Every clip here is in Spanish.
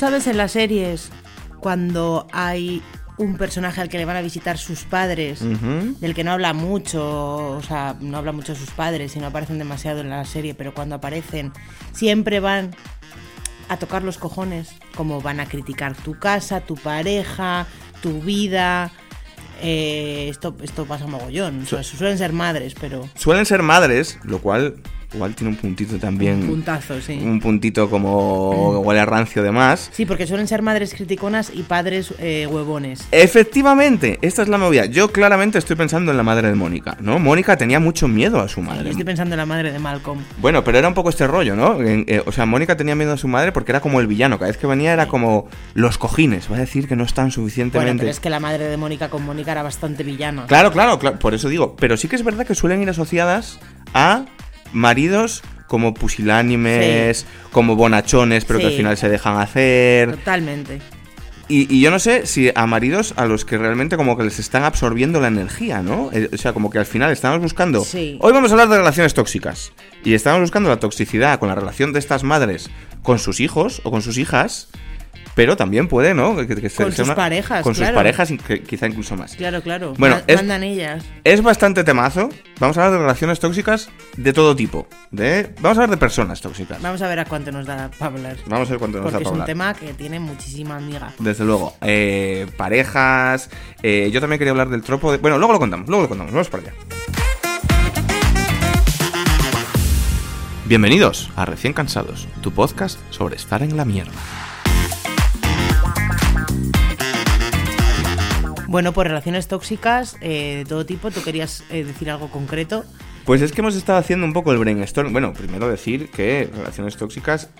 sabes en las series cuando hay un personaje al que le van a visitar sus padres, del que no habla mucho, o sea, no habla mucho sus padres y no aparecen demasiado en la serie, pero cuando aparecen siempre van a tocar los cojones, como van a criticar tu casa, tu pareja, tu vida. Eh, esto, esto pasa mogollón. O sea, suelen ser madres, pero Suelen ser madres, lo cual igual tiene un puntito también. un puntazo, sí. Un puntito como huele a rancio de más. Sí, porque suelen ser madres criticonas y padres eh, huevones. Efectivamente, esta es la movida. Yo claramente estoy pensando en la madre de Mónica, ¿no? Mónica tenía mucho miedo a su Yo madre. estoy pensando en la madre de Malcolm. Bueno, pero era un poco este rollo, ¿no? Eh, o sea, Mónica tenía miedo a su madre porque era como el villano. Cada vez que venía era como los cojines. Va a decir que no están Bueno, suficientemente. pero es que la madre de Mónica con Mónica era bastante villana. Claro, claro, claro, por eso digo. Pero sí que es verdad que suelen ir asociadas a maridos como pusilánimes, como bonachones, pero que al final se dejan hacer. Totalmente. Y, y yo no sé si a maridos a los que realmente como que les están absorbiendo la energía, ¿no? Eh, O sea, como que al final estamos buscando... Sí. Hoy vamos a hablar de relaciones tóxicas. Y estamos buscando la toxicidad con la relación de estas madres con sus hijos o con sus hijas. Pero también puede, ¿no? Que- que sea Con sus parejas, Con sus parejas, quizá incluso más. Claro, claro. Bueno, Ma- es- Mandan ellas. Es bastante temazo. Vamos a hablar de relaciones tóxicas de todo tipo. De... Vamos a hablar de personas tóxicas. Vamos a ver a cuánto nos da para hablar. Vamos a ver cuánto nos da Porque es para un hablar. tema que tiene muchísima amiga. Desde luego. Eh, parejas. eh, yo también quería hablar del tropo de... Bueno, luego lo contamos, luego lo contamos. Vamos para allá. Bienvenidos a Recién Cansados, tu podcast sobre estar en la mierda. Bueno, pues relaciones tóxicas eh, de todo tipo. ¿Tú querías eh, decir algo concreto? Pues es que hemos estado haciendo un poco el brainstorm. Bueno, primero decir que relaciones tóxicas.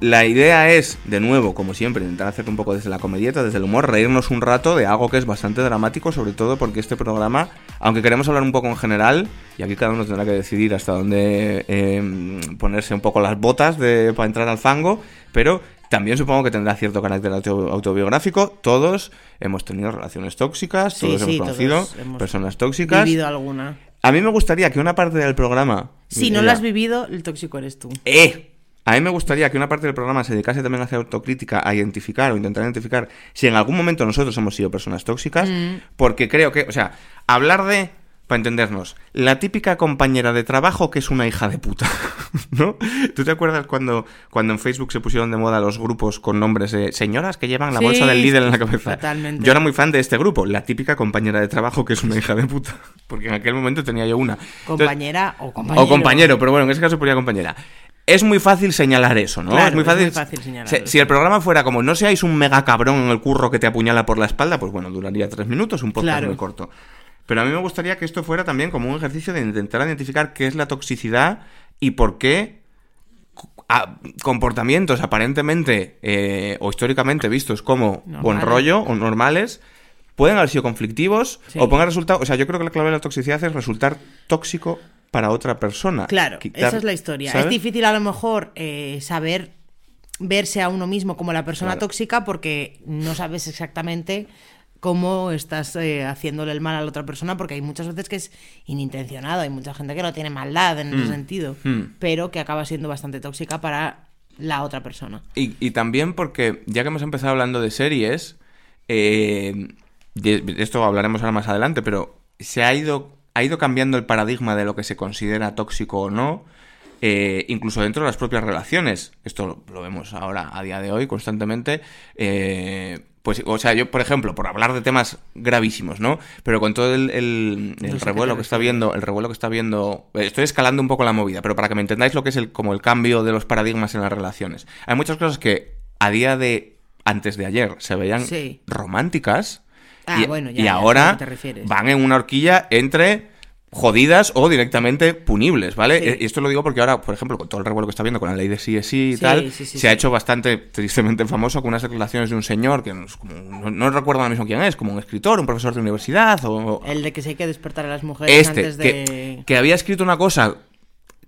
La idea es, de nuevo, como siempre, intentar hacer un poco desde la comedieta, desde el humor, reírnos un rato de algo que es bastante dramático, sobre todo porque este programa, aunque queremos hablar un poco en general, y aquí cada uno tendrá que decidir hasta dónde eh, ponerse un poco las botas de, para entrar al fango, pero también supongo que tendrá cierto carácter auto- autobiográfico. Todos hemos tenido relaciones tóxicas, todos sí, hemos conocido todos hemos personas tóxicas. Vivido alguna. A mí me gustaría que una parte del programa. Si no la has vivido, el tóxico eres tú. ¡Eh! A mí me gustaría que una parte del programa se dedicase también a hacer autocrítica, a identificar o intentar identificar si en algún momento nosotros hemos sido personas tóxicas, Mm. porque creo que, o sea, hablar de, para entendernos, la típica compañera de trabajo que es una hija de puta, ¿no? ¿Tú te acuerdas cuando, cuando en Facebook se pusieron de moda los grupos con nombres de señoras que llevan la Sí, bolsa del líder en la cabeza? totalmente. Yo era muy fan de este grupo, la típica compañera de trabajo que es una hija de puta, porque en aquel momento tenía yo una. Entonces- Compañera o compañero. o compañero, pero bueno, en ese caso ponía compañera. Es muy fácil señalar eso, ¿no? Claro, es muy es fácil, muy fácil señalar Si, si el programa fuera como no seáis un mega cabrón en el curro que te apuñala por la espalda, pues bueno, duraría tres minutos, un podcast Claro. muy corto. Pero a mí me gustaría que esto fuera también como un ejercicio de intentar identificar qué es la toxicidad y por qué comportamientos aparentemente eh, o históricamente vistos como buen rollo o normales pueden haber sido conflictivos Sí. o haber resultado. O sea, yo creo que la clave de la toxicidad es resultar tóxico para otra persona. Claro, Quitar- esa es la historia. ¿sabes? Es difícil a lo mejor eh, saber verse a uno mismo como la persona Claro. tóxica porque no sabes exactamente cómo estás eh, haciéndole el mal a la otra persona porque hay muchas veces que es inintencionado, hay mucha gente que no tiene maldad en ese sentido, Mm. pero que acaba siendo bastante tóxica para la otra persona. Y, y también porque, ya que hemos empezado hablando de series, eh, de, de esto hablaremos ahora más adelante, pero se ha ido, ha ido cambiando el paradigma de lo que se considera tóxico o no, eh, incluso dentro de las propias relaciones. Esto lo, lo vemos ahora, a día de hoy, constantemente. eh, pues, o sea, yo, por ejemplo, por hablar de temas gravísimos, ¿no? Pero con todo el, el- el No sé a qué revuelo que está viendo, el revuelo que está viendo, eh, estoy escalando un poco la movida, pero para que me entendáis lo que es el, como el cambio de los paradigmas en las relaciones. Hay muchas cosas que a día de antes de ayer se veían Sí. románticas Ah, y, bueno, ya, y ya ahora qué te refieres. van en una horquilla entre jodidas o directamente punibles, ¿vale? Sí. Eh, Y esto lo digo porque ahora, por ejemplo, con todo el revuelo que está viendo con la ley de sí es sí y Sí, tal, sí, se ha hecho bastante tristemente famoso con unas declaraciones de un señor que no, recuerdo ahora mismo quién es, como un escritor, un profesor de universidad o, El de que se hay que despertar a las mujeres este, antes que, de... que había escrito una cosa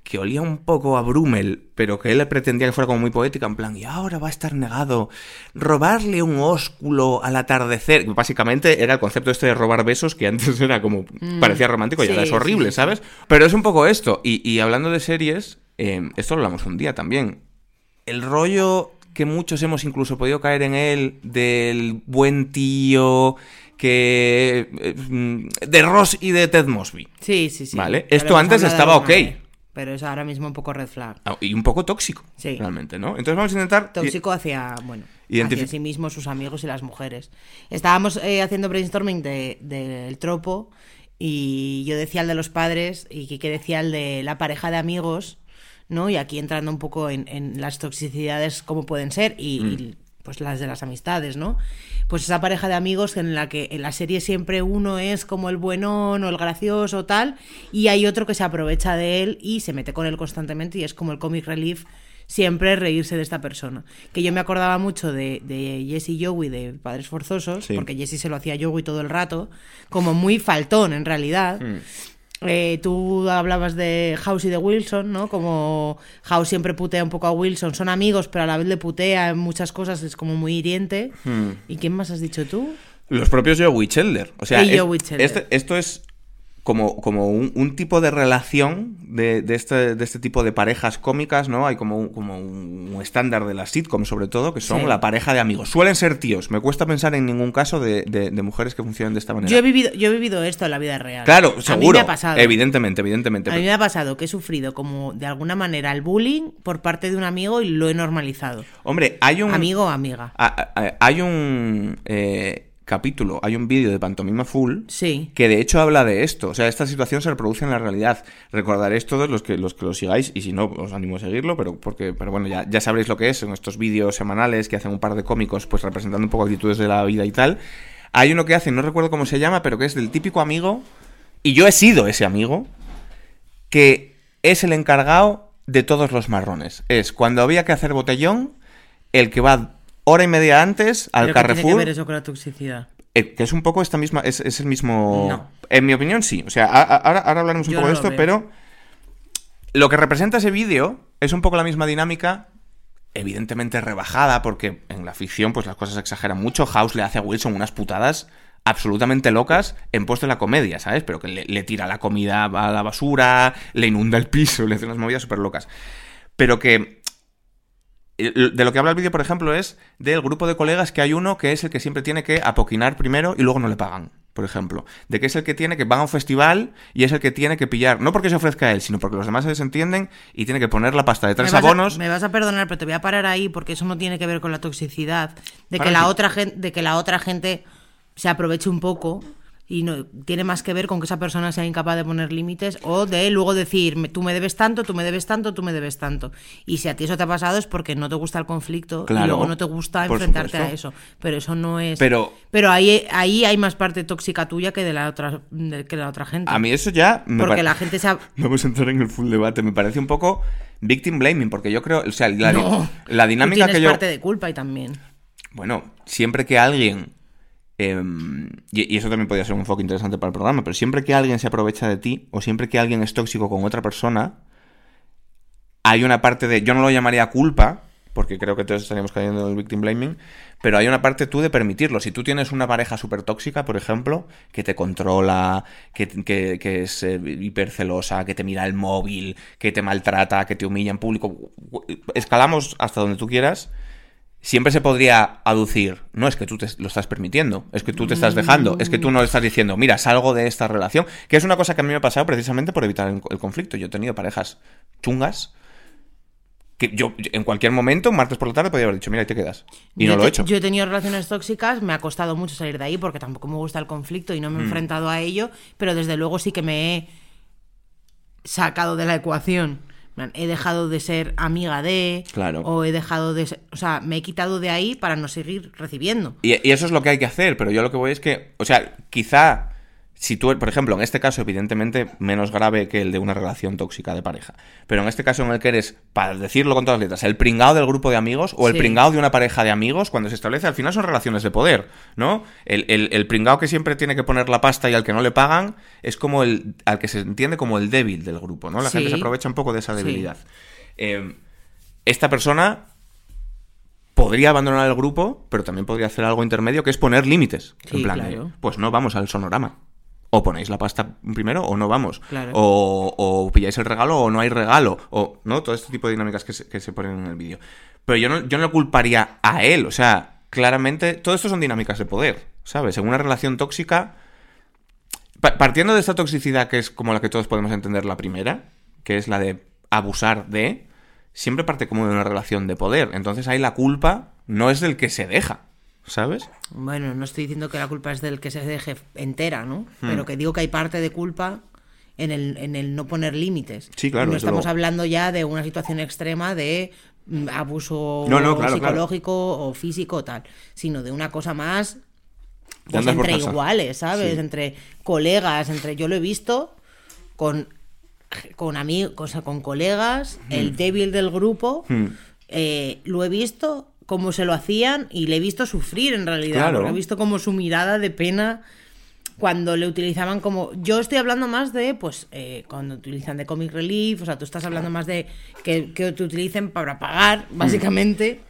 que olía un poco a Brummel, pero que él pretendía que fuera como muy poética, en plan, y ahora va a estar negado robarle un ósculo al atardecer. Básicamente era el concepto este de robar besos, que antes era como, parecía romántico y Mm. sí, ahora es horrible, sí. ¿sabes? Pero es un poco esto. Y, y hablando de series, eh, esto lo hablamos un día también. El rollo que muchos hemos incluso podido caer en él del buen tío que eh, mm, de Ross y de Ted Mosby. Sí, sí, sí. Vale, esto antes estaba ok. Pero es ahora mismo un poco red flag. Ah, Y un poco tóxico, Sí. realmente, ¿no? Entonces vamos a intentar... Tóxico hacia, bueno, hacia sí mismo, sus amigos y las mujeres. Estábamos eh, haciendo brainstorming de- del tropo y yo decía el de los padres y Kike decía el de la pareja de amigos, ¿no? Y aquí entrando un poco en, en las toxicidades como pueden ser y, Mm. y, pues las de las amistades, ¿no? Pues esa pareja de amigos en la que en la serie siempre uno es como el buenón o el gracioso tal y hay otro que se aprovecha de él y se mete con él constantemente y es como el comic relief siempre reírse de esta persona. Que yo me acordaba mucho de, de Jesse y Joey de Padres Forzosos, Sí. porque Jesse se lo hacía a Joey todo el rato, como muy faltón en realidad. Mm. Eh, tú hablabas de House y de Wilson, ¿no? Como House siempre putea un poco a Wilson, son amigos, pero a la vez le putea en muchas cosas, es como muy hiriente. Hmm. ¿Y quién más has dicho tú? Los propios Joey Chandler. O sea, Y es- este- esto es como, como un, un tipo de relación de, de este, de este tipo de parejas cómicas, ¿no? Hay como un, como un, estándar de las sitcoms, sobre todo, que son Sí. la pareja de amigos. Suelen ser tíos. Me cuesta pensar en ningún caso de, mujeres que funcionen de esta manera. Yo he vivido, yo he vivido esto en la vida real. Claro, A mí seguro. me ha pasado. Evidentemente, evidentemente. A mí me ha pasado que he sufrido como de alguna manera el bullying por parte de un amigo y lo he normalizado. Hombre, hay un. Amigo o amiga. a- a- hay un eh, capítulo, hay un vídeo de Pantomima Full Sí. que de hecho habla de esto. O sea, esta situación se reproduce en la realidad. Recordaréis todos los que los que lo sigáis, y si no, os animo a seguirlo, pero porque, pero bueno, ya, ya sabréis lo que es, son estos vídeos semanales que hacen un par de cómicos, pues representando un poco actitudes de la vida y tal. Hay uno que hacen, no recuerdo cómo se llama, pero que es del típico amigo, y yo he sido ese amigo, que es el encargado de todos los marrones. Es cuando había que hacer botellón, el que va hora y media antes al ¿Pero qué tiene que Carrefour. ver eso con la toxicidad? Eh, que es un poco esta misma, es, es el mismo... No. En mi opinión, sí. O sea, a- a- ahora, ahora hablaremos un Yo poco no de esto, veo. pero lo que representa ese vídeo es un poco la misma dinámica, evidentemente rebajada, porque en la ficción pues las cosas se exageran mucho. House le hace a Wilson unas putadas absolutamente locas en pos de la comedia, ¿sabes? Pero que le, le tira la comida a la basura, le inunda el piso, le hace unas movidas súper locas. Pero que de lo que habla el vídeo, por ejemplo, es del grupo de colegas que hay uno que es el que siempre tiene que apoquinar primero y luego no le pagan, por ejemplo. De que es el que tiene que van a un festival y es el que tiene que pillar, no porque se ofrezca a él, sino porque los demás se desentienden y tiene que poner la pasta de tres me vas a- abonos. me vas a perdonar, pero te voy a parar ahí porque eso no tiene que ver con la toxicidad. De Para que, la sí. otra gente, de que la otra gente se aproveche un poco y no tiene más que ver con que esa persona sea incapaz de poner límites o de luego decir "Me- tú me debes tanto, tú me debes tanto, tú me debes tanto. Y si a ti eso te ha pasado es porque no te gusta el conflicto Claro, y luego no te gusta enfrentarte a eso. Pero eso no es. Pero- pero ahí, ahí hay más parte tóxica tuya que de la otra, de- que de la otra gente. A mí eso ya me porque la gente se ha- Vamos a entrar en el full debate. Me parece un poco victim blaming, porque yo creo, o sea, la, No, la dinámica que yo... parte de culpa y también. Bueno, siempre que alguien. Em, y, eso también podría ser un enfoque interesante para el programa, pero siempre que alguien se aprovecha de ti, o siempre que alguien es tóxico con otra persona, hay una parte de. Yo no lo llamaría culpa, porque creo que todos estaríamos cayendo en el victim blaming, pero hay una parte tú de permitirlo. Si tú tienes una pareja súper tóxica, por ejemplo, que te controla, que, que- que es eh, hipercelosa, que te mira el móvil, que te maltrata, que te humilla en público, escalamos hasta donde tú quieras siempre se podría aducir, no es que tú te lo estás permitiendo, es que tú te estás dejando, es que tú no estás diciendo, mira, salgo de esta relación, que es una cosa que a mí me ha pasado precisamente por evitar el, conflicto. Yo he tenido parejas chungas que yo en cualquier momento, martes por la tarde, podía haber dicho, mira, ahí te quedas. Y Yo no lo he hecho. Yo he tenido relaciones tóxicas, me ha costado mucho salir de ahí porque tampoco me gusta el conflicto y no Mm. me he enfrentado a ello, pero desde luego sí que me he sacado de la ecuación. He dejado de ser amiga de, Claro. o he dejado de ser, o sea, me he quitado de ahí para no seguir recibiendo. Y, y eso es lo que hay que hacer, pero yo lo que voy es que, o sea, quizá si tú, por ejemplo, en este caso, evidentemente, menos grave que el de una relación tóxica de pareja, pero en este caso en el que eres, para decirlo con todas las letras, el pringado del grupo de amigos o el Sí. pringado de una pareja de amigos, cuando se establece, al final son relaciones de poder, ¿no? El, el, el pringao que siempre tiene que poner la pasta y al que no le pagan es como el, al que se entiende como el débil del grupo, ¿no? La Sí. gente se aprovecha un poco de esa Sí. debilidad. Eh, esta persona podría abandonar el grupo, pero también podría hacer algo intermedio, que es poner límites. En plan, pues no vamos al sonorama. O ponéis la pasta primero o no vamos. Claro. O, o pilláis el regalo o no hay regalo. O, ¿no? Todo este tipo de dinámicas que se, que se ponen en el vídeo. Pero yo no, yo no le culparía a él. O sea, claramente, todo esto son dinámicas de poder, ¿sabes? En una relación tóxica, pa- partiendo de esta toxicidad que es como la que todos podemos entender la primera, que es la de abusar de, siempre parte como de una relación de poder. Entonces ahí la culpa no es del que se deja, ¿sabes? Bueno, no estoy diciendo que la culpa es del que se deje entera, ¿no? Hmm. Pero que digo que hay parte de culpa en el, en el no poner límites. Sí, claro, Y No estamos luego. hablando ya de una situación extrema de mm, abuso No, no, claro, psicológico o físico o tal, sino de una cosa más pues, entre iguales, ¿sabes? Sí. Entre colegas, entre yo lo he visto con con amigos, o sea, con colegas, el débil del grupo, Hmm. eh, lo he visto cómo se lo hacían y le he visto sufrir en realidad. Claro. porque He visto como su mirada de pena cuando le utilizaban como... Yo estoy hablando más de, pues, eh, cuando utilizan de comic relief, o sea, tú estás hablando más de que, que te utilicen para pagar, Hmm. básicamente,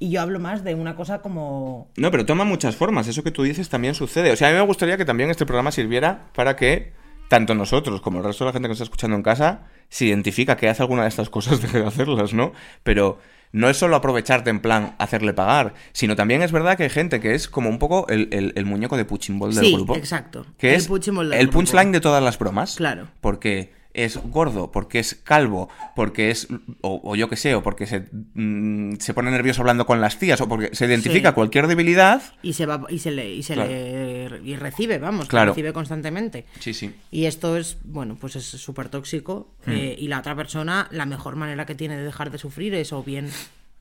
y yo hablo más de una cosa como... No, pero toma muchas formas. Eso que tú dices también sucede. O sea, a mí me gustaría que también este programa sirviera para que tanto nosotros como el resto de la gente que nos está escuchando en casa se identifica que hace alguna de estas cosas, deje de hacerlas, ¿no? Pero no es solo aprovecharte en plan hacerle pagar, sino también es verdad que hay gente que es como un poco el, el- el muñeco de punching ball del Sí, grupo. exacto. Que El es del el grupo. punchline de todas las bromas. Claro. Porque es gordo, porque es calvo, porque es, o, o yo qué sé, o porque se, mm, se pone nervioso hablando con las tías, o porque se identifica Sí. cualquier debilidad. Y se va y se le y se Claro. le y recibe, vamos, Claro. recibe constantemente. Sí, sí. Y esto es, bueno, pues es súper tóxico. Hmm. eh, y la otra persona, la mejor manera que tiene de dejar de sufrir es o bien,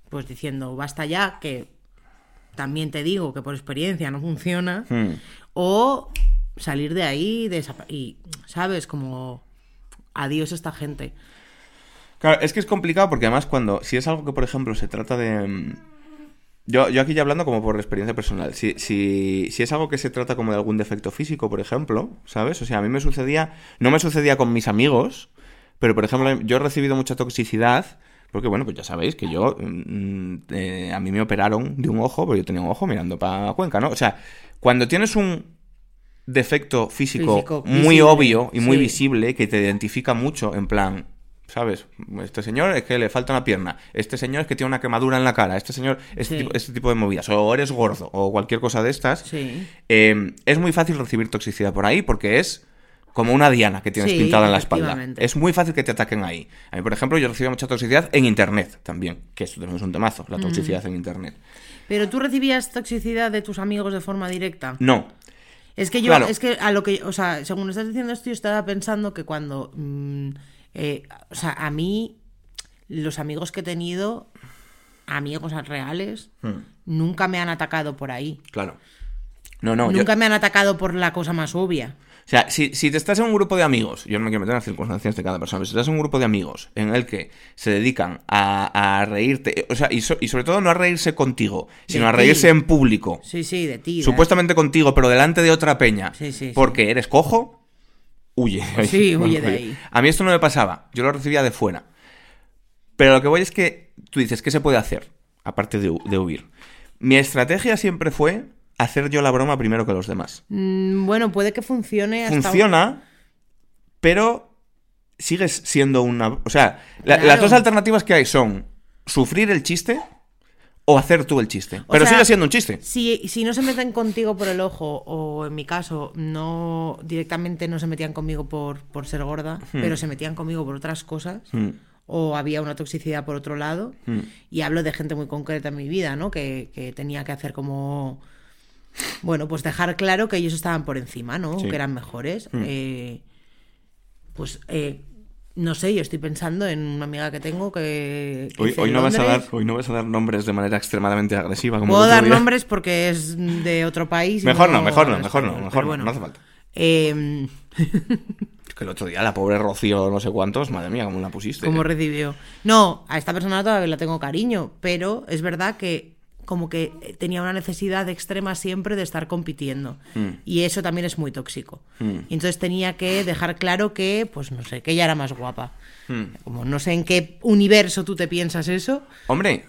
pues diciendo, basta ya, que también te digo que por experiencia no funciona, Hmm. o salir de ahí y, ¿sabes? Como, adiós esta gente. Claro, es que es complicado porque además cuando, si es algo que por ejemplo se trata de... mm, Yo, yo aquí ya hablando como por experiencia personal, si, si, si es algo que se trata como de algún defecto físico, por ejemplo, ¿sabes? O sea, a mí me sucedía, no me sucedía con mis amigos, pero por ejemplo yo he recibido mucha toxicidad, porque bueno, pues ya sabéis que yo, mm, eh, a mí me operaron de un ojo, pero yo tenía un ojo mirando para Cuenca, ¿no? O sea, cuando tienes un defecto físico, Físico, muy visible, obvio y muy sí. visible que te identifica mucho, en plan, ¿sabes? Este señor es que le falta una pierna, este señor es que tiene una quemadura en la cara, este señor, este, Sí. tipo, este tipo de movidas, o eres gordo, o cualquier cosa de estas, Sí. eh, es muy fácil recibir toxicidad por ahí porque es como una diana que tienes Sí, pintada en la espalda. Es muy fácil que te ataquen ahí. A mí, por ejemplo, yo recibía mucha toxicidad en Internet también, que esto también es un temazo, la toxicidad en Internet. Pero tú recibías toxicidad de tus amigos de forma directa. No, Es que yo, Claro. es que a lo que, o sea, según estás diciendo esto, yo estaba pensando que cuando, mm, eh, o sea, a mí, los amigos que he tenido, amigos reales, Hmm. nunca me han atacado por ahí. claro. No, no, yo- nunca me han atacado por la cosa más obvia. O sea, si, si te estás en un grupo de amigos, yo no me quiero meter en las circunstancias de cada persona, pero si estás en un grupo de amigos en el que se dedican a, a reírte, o sea, y, so- y sobre todo no a reírse contigo, sino De a reírse en público, Sí, sí, de ti. supuestamente contigo, pero delante de otra peña, Sí, sí, sí. porque eres cojo, huye. de ahí. Sí, huye de ahí. A mí esto no me pasaba, yo lo recibía de fuera. Pero lo que voy es que tú dices, ¿qué se puede hacer? Aparte de, de huir. Mi estrategia siempre fue hacer yo la broma primero que los demás. Mm, bueno, puede que funcione hasta... Funciona, pero sigues siendo una... O sea, la- Claro. las dos alternativas que hay son sufrir el chiste o hacer tú el chiste. O Pero sea, sigue siendo un chiste. Si, si no se meten contigo por el ojo, o en mi caso, no directamente no se metían conmigo por, por ser gorda, pero se metían conmigo por otras cosas, Hmm. o había una toxicidad por otro lado, y hablo de gente muy concreta en mi vida, ¿no? Que, que tenía que hacer como. Bueno, pues dejar claro que ellos estaban por encima, ¿no? Sí. Que eran mejores. Eh, pues. eh, no sé, yo estoy pensando en una amiga que tengo que. que Hoy, no vas a dar, hoy no vas a dar nombres de manera extremadamente agresiva. Como Puedo dar día. nombres porque es de otro país. Mejor no, mejor no, mejor no, mejor bueno. no hace falta. Eh, Es que el otro día la pobre Rocío, no sé cuántos, madre mía, cómo la pusiste. ¿Cómo recibió? No, a esta persona todavía la tengo cariño, pero es verdad que como que tenía una necesidad extrema siempre de estar compitiendo. Hmm. Y eso también es muy tóxico. Y entonces tenía que dejar claro que, pues no sé, que ella era más guapa. Hmm. Como no sé en qué universo tú te piensas eso. Hombre,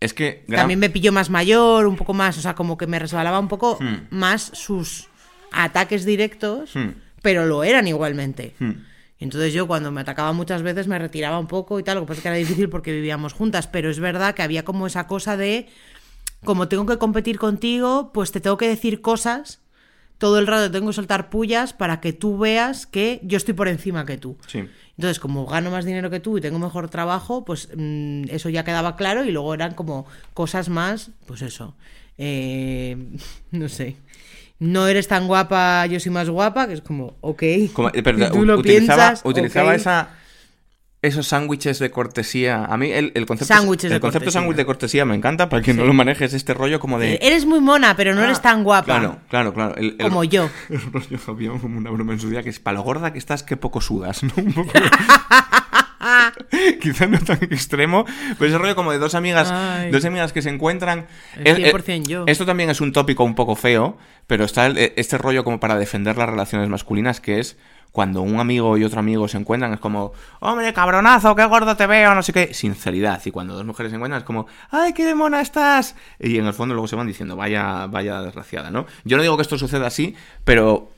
es que... gran- También me pilló más mayor, un poco más, o sea, como que me resbalaba un poco más sus ataques directos, pero lo eran igualmente. Entonces yo cuando me atacaba muchas veces me retiraba un poco y tal, lo que pasa es que era difícil porque vivíamos juntas, pero es verdad que había como esa cosa de, como tengo que competir contigo, pues te tengo que decir cosas, todo el rato tengo que soltar pullas para que tú veas que yo estoy por encima que tú. Sí. Entonces, como gano más dinero que tú y tengo mejor trabajo, pues mm, eso ya quedaba claro y luego eran como cosas más, pues eso, eh, no sé. No eres tan guapa, yo soy más guapa, que es como, ok. Como- eh, pero tú lo utilizaba, piensas, utilizaba ok. esa esos sándwiches de cortesía. A mí el, el concepto Sándwiches el de concepto cortesía. sándwich de cortesía me encanta para que no lo manejes este rollo como de Eres muy mona, pero no eres Ah, tan guapa. Claro, claro, claro. El- el- Como yo. El rollo, había como una broma en su día que es para lo gorda que estás, que poco sudas, ¿no? Un poco. Quizá no tan extremo, pero ese rollo como de dos amigas, Ay. dos amigas que se encuentran. Es Eh, eh, 100% yo. Esto también es un tópico un poco feo, pero está eh, este rollo como para defender las relaciones masculinas que es cuando un amigo y otro amigo se encuentran es como, hombre, cabronazo, qué gordo te veo, no sé qué, sinceridad. Y cuando dos mujeres se encuentran es como, ay, qué mona estás. Y en el fondo luego se van diciendo, vaya, vaya desgraciada, ¿no? Yo no digo que esto suceda así, pero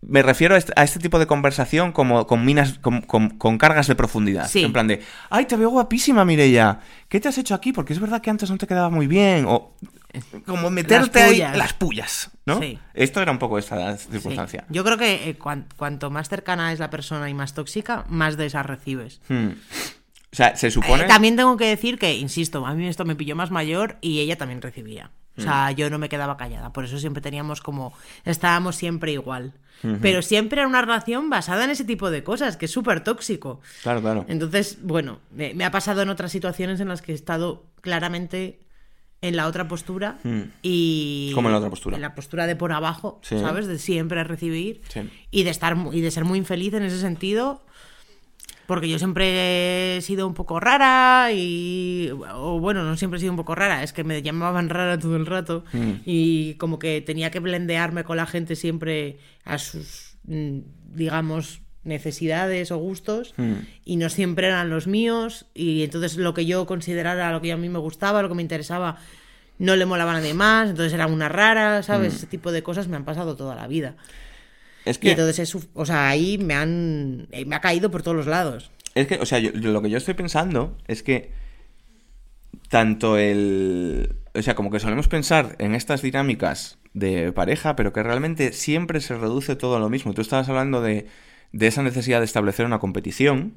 me refiero a este, tipo de conversación como con minas, con, con- con cargas de profundidad. Sí. En plan de, ay, te veo guapísima, Mireia. ¿Qué te has hecho aquí? Porque es verdad que antes no te quedaba muy bien. O como meterte pullas. las pullas, ¿no? Sí. Esto era un poco esta Sí. circunstancia. Yo creo que eh, cuan- cuanto más cercana es la persona y más tóxica, más de esas recibes. Hmm. O sea, se supone... Eh, también tengo que decir que, insisto, a mí esto me pilló más mayor y ella también recibía. O sea, yo no me quedaba callada. Por eso siempre teníamos como. Estábamos siempre igual. Pero siempre era una relación basada en ese tipo de cosas, que es súper tóxico. Claro, claro. Entonces, bueno, me, me ha pasado en otras situaciones en las que he estado claramente en la otra postura y... ¿Cómo en la otra postura? En la postura de por abajo, Sí. ¿sabes? De siempre recibir Sí. y de estar y de ser muy infeliz en ese sentido porque yo siempre he sido un poco rara y o bueno no siempre he sido un poco rara es que me llamaban rara todo el rato Mm. y como que tenía que blendearme con la gente siempre a sus mm, digamos necesidades o gustos Mm. y no siempre eran los míos y entonces lo que yo considerara lo que a mí me gustaba lo que me interesaba no le molaba a nadie más entonces era una rara sabes ese tipo de cosas me han pasado toda la vida Es y que... entonces eso, o sea, ahí me han eh, me ha caído por todos los lados. Es que, o sea, yo- yo- lo que yo estoy pensando es que tanto el... O sea, como que solemos pensar en estas dinámicas de pareja, pero que realmente siempre se reduce todo a lo mismo. Tú estabas hablando de, de esa necesidad de establecer una competición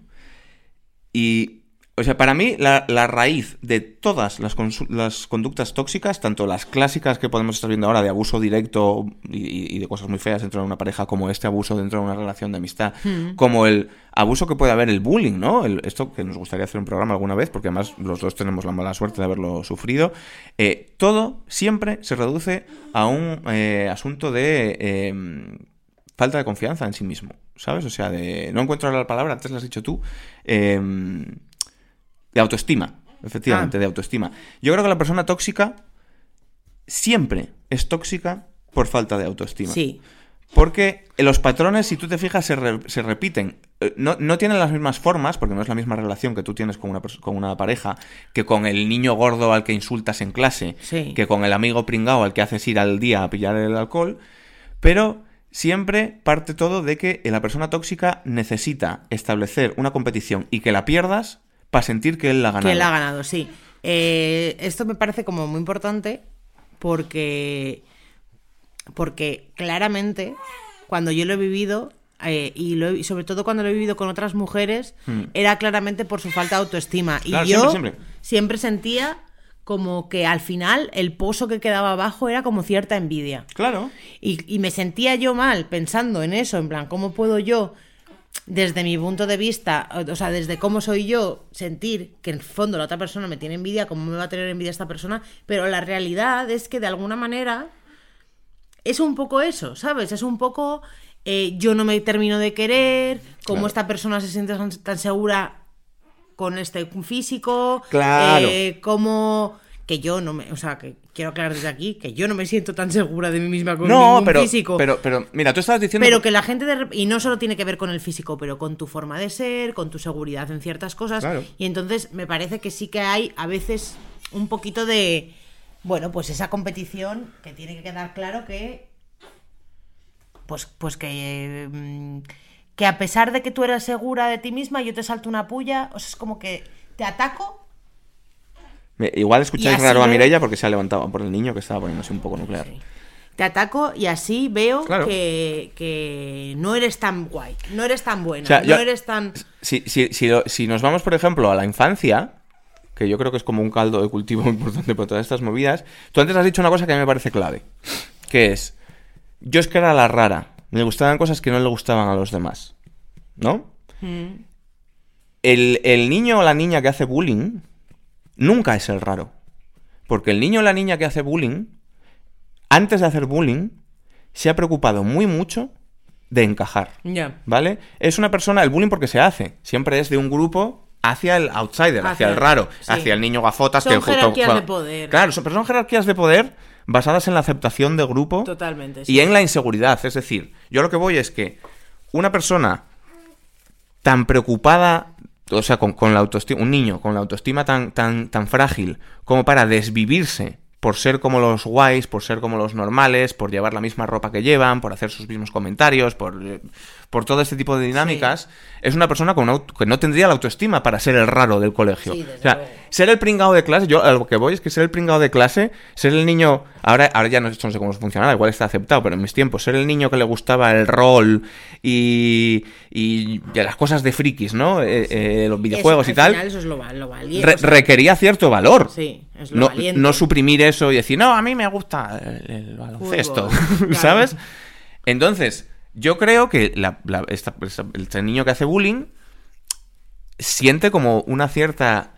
y... O sea, para mí la, la raíz de todas las, las conductas tóxicas, tanto las clásicas que podemos estar viendo ahora de abuso directo y, de cosas muy feas dentro de una pareja, como este abuso dentro de una relación de amistad, como el abuso que puede haber, el bullying, ¿no? El- esto que nos gustaría hacer un programa alguna vez, porque además los dos tenemos la mala suerte de haberlo sufrido. eh, todo siempre se reduce a un eh, asunto de eh, falta de confianza en sí mismo, ¿sabes? O sea, de no encuentro la palabra, antes lo has dicho tú. eh, de autoestima, efectivamente, Ah. de autoestima. Yo creo que la persona tóxica siempre es tóxica por falta de autoestima. Sí. Porque los patrones, si tú te fijas, se, re- se repiten. Eh, No, no tienen las mismas formas, porque no es la misma relación que tú tienes con una, con una pareja, que con el niño gordo al que insultas en clase, Sí. que con el amigo pringao al que haces ir al día a pillar el alcohol, pero siempre parte todo de que la persona tóxica necesita establecer una competición y que la pierdas para sentir que él la ha ganado. Que él ha ganado, sí. Eh, esto me parece como muy importante porque, porque claramente cuando yo lo he vivido eh, y, lo he- y sobre todo cuando lo he vivido con otras mujeres era claramente por su falta de autoestima y Hmm. Yo siempre, siempre. siempre sentía como que al final el pozo que quedaba abajo era como cierta envidia. Claro. Y, y me sentía yo mal pensando en eso, en plan, ¿cómo puedo yo, desde mi punto de vista, o sea, desde cómo soy yo, sentir que en el fondo la otra persona me tiene envidia, cómo me va a tener envidia esta persona? Pero la realidad es que de alguna manera es un poco eso, ¿sabes? Es un poco eh, yo no me termino de querer, cómo Claro. esta persona se siente tan segura con este físico, Claro. eh, cómo que yo no me, o sea, que quiero aclarar desde aquí que yo no me siento tan segura de mí misma con No, ningún pero, físico. pero, pero, mira, tú estabas diciendo... Pero que la gente, de y no solo tiene que ver con el físico, pero con tu forma de ser, con tu seguridad en ciertas cosas. Claro. Y entonces me parece que sí que hay a veces un poquito de, bueno, pues esa competición que tiene que quedar claro que, pues, pues que, mm, que a pesar de que tú eres segura de ti misma, yo te salto una puya, o sea, es como que te ataco. Me- Igual escucháis raro a Mireia porque se ha levantado por el niño que estaba poniéndose un poco nuclear. Te ataco y así veo Claro. que, que no eres tan guay, no eres tan buena, O sea, no yo- eres tan... Si, si, si, lo- si nos vamos, por ejemplo, a la infancia, que yo creo que es como un caldo de cultivo importante para todas estas movidas, tú antes has dicho una cosa que a mí me parece clave, que es, yo es que era la rara, me gustaban cosas que no le gustaban a los demás, ¿no? Mm, El, el niño o la niña que hace bullying nunca es el raro, porque el niño o la niña que hace bullying, antes de hacer bullying, se ha preocupado muy mucho de encajar. Ya. ¿Vale? Es una persona, el bullying porque se hace, siempre es de un grupo hacia el outsider, hacia, Hacia- el raro, sí. hacia el niño gafotas Son que justo- jerarquías de poder. Claro, son, pero son jerarquías de poder basadas en la aceptación de grupo Totalmente. y en la inseguridad. Es decir, yo lo que voy es que una persona tan preocupada, o sea, con, con la autoestima, un niño con la autoestima tan, tan, tan frágil como para desvivirse por ser como los guays, por ser como los normales, por llevar la misma ropa que llevan, por hacer sus mismos comentarios, por, eh, por todo este tipo de dinámicas, es una persona con auto- que no tendría la autoestima para ser el raro del colegio. Sí, o sea, luego. ser el pringado de clase, yo a lo que voy es que ser el pringado de clase, ser el niño, ahora, ahora ya no, no sé cómo funcionará, igual está aceptado, pero en mis tiempos, ser el niño que le gustaba el rol y, y, y las cosas de frikis, ¿no? Eh, eh, los videojuegos Eso, y al tal, final eso es lo, lo valiente. re- o sea, requería cierto valor. Sí, es lo No, valiente. no suprimir eso y decir, no, a mí me gusta el, el baloncesto, Fútbol, claro. ¿sabes? Entonces, yo creo que la- la- esta- esta- este niño que hace bullying siente como una cierta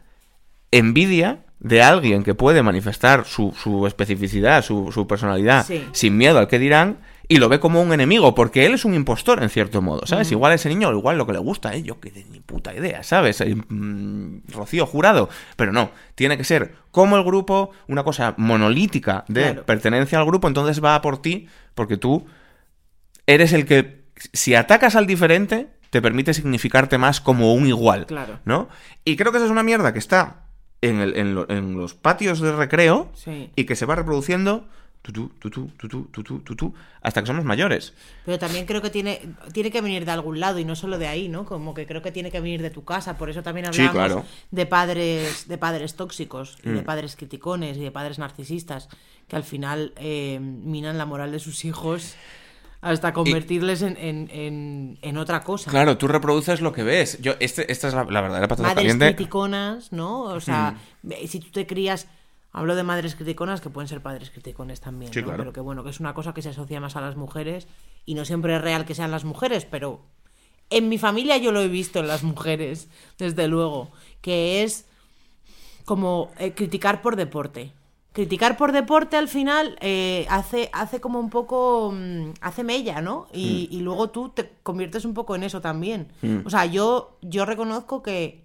envidia de alguien que puede manifestar su, su especificidad, su, su personalidad, Sí. sin miedo al que dirán, y lo ve como un enemigo, porque él es un impostor en cierto modo, ¿sabes? Igual a ese niño, igual lo que le gusta, ¿eh? yo que de ni puta idea, ¿sabes? Eh, mm, Rocío jurado, pero no, tiene que ser como el grupo, una cosa monolítica de Claro. pertenencia al grupo, entonces va a por ti, porque tú eres el que, si atacas al diferente, te permite significarte más como un igual. Claro. ¿No? Y creo que esa es una mierda que está en, el- en lo- en los patios de recreo Sí. y que se va reproduciendo tutú, tutú, tutú, tutú, tutú, hasta que somos mayores. Pero también creo que tiene, tiene que venir de algún lado y no solo de ahí, ¿no? Como que creo que tiene que venir de tu casa. Por eso también Sí, hablamos claro. de padres, de padres tóxicos y de Mm. padres criticones y de padres narcisistas que al final eh, minan la moral de sus hijos hasta convertirles en, en, en- en otra cosa. Claro, tú reproduces lo que ves. Yo, este, esta es la, la verdadera patata madres caliente. criticonas, ¿no? O sea, Mm. si tú te crías, hablo de madres criticonas que pueden ser padres criticones también, Sí, ¿no? claro. Pero que bueno, que es una cosa que se asocia más a las mujeres y no siempre es real que sean las mujeres, pero en mi familia yo lo he visto en las mujeres, desde luego, que es como eh, criticar por deporte. Criticar por deporte al final eh, hace, hace como un poco. mm, hace mella, ¿no? Y, y luego tú te conviertes un poco en eso también. O sea, yo, yo reconozco que.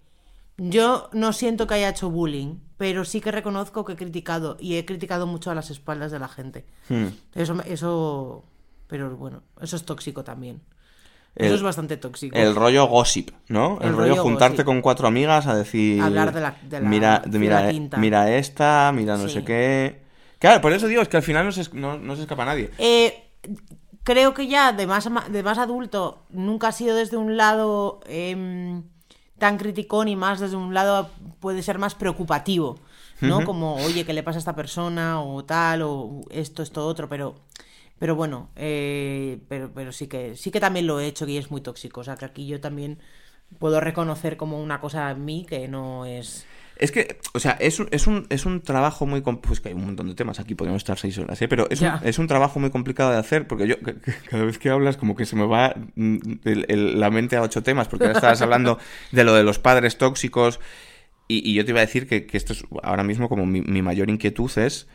Yo no siento que haya hecho bullying, pero sí que reconozco que he criticado y he criticado mucho a las espaldas de la gente. Eso, eso. Pero bueno, eso es tóxico también. El- eso es bastante tóxico. El rollo gossip, ¿no? El, El rollo, rollo juntarte gossip. con cuatro amigas a decir. Hablar de la- de la- mira, de mira, la eh, tinta. mira esta, mira no Sí. sé qué. Claro, por eso digo, es que al final no se, no, no se escapa nadie. Eh, creo que ya de más, de más adulto nunca ha sido desde un lado em, tan criticón y más desde un lado puede ser más preocupativo, ¿no? Como, oye, ¿qué le pasa a esta persona? O tal, o esto, esto, otro, pero... Pero bueno, eh, pero, pero sí que sí que también lo he hecho y es muy tóxico. O sea que aquí yo también puedo reconocer como una cosa en mí que no es. Es que, o sea, es un, es un, es un trabajo muy... Pues que hay un montón de temas aquí, podríamos estar seis horas, ¿eh? Pero es, un, Ya. es un trabajo muy complicado de hacer, porque yo, cada vez que hablas, como que se me va mm, el- el- la mente a ocho temas, porque ahora estabas hablando de lo de los padres tóxicos, y, y yo te iba a decir que, que esto es ahora mismo como mi, mi mayor inquietud es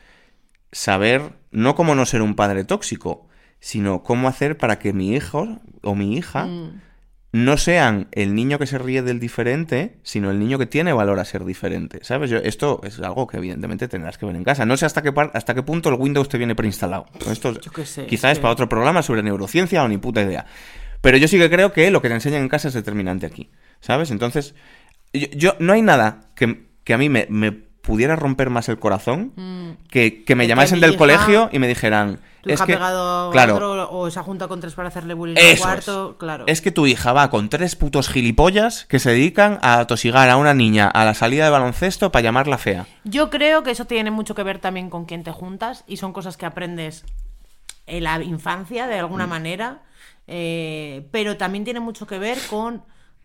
saber, no cómo no ser un padre tóxico, sino cómo hacer para que mi hijo o mi hija Mm. no sean el niño que se ríe del diferente, sino el niño que tiene valor a ser diferente. ¿Sabes? Yo, esto es algo que evidentemente tendrás que ver en casa. No sé hasta qué, par- hasta qué punto el Windows te viene preinstalado. Esto sé, quizás es es que- para otro programa sobre neurociencia o ni puta idea. Pero yo sí que creo que lo que te enseñan en casa es determinante aquí. ¿Sabes? Entonces, yo, yo- no hay nada que, que a mí me, me pudiera romper más el corazón Mm. que, que me llamasen del hija- colegio y me dijeran. Tu Es hija que, ha pegado claro, otro o se ha juntado con tres para hacerle bullying cuarto. es. Claro. Es que tu hija va con tres putos gilipollas que se dedican a tosigar a una niña a la salida de baloncesto para llamarla fea. Yo creo que eso tiene mucho que ver también con quién te juntas y son cosas que aprendes en la infancia de Mm. alguna manera, eh, pero también tiene mucho que ver con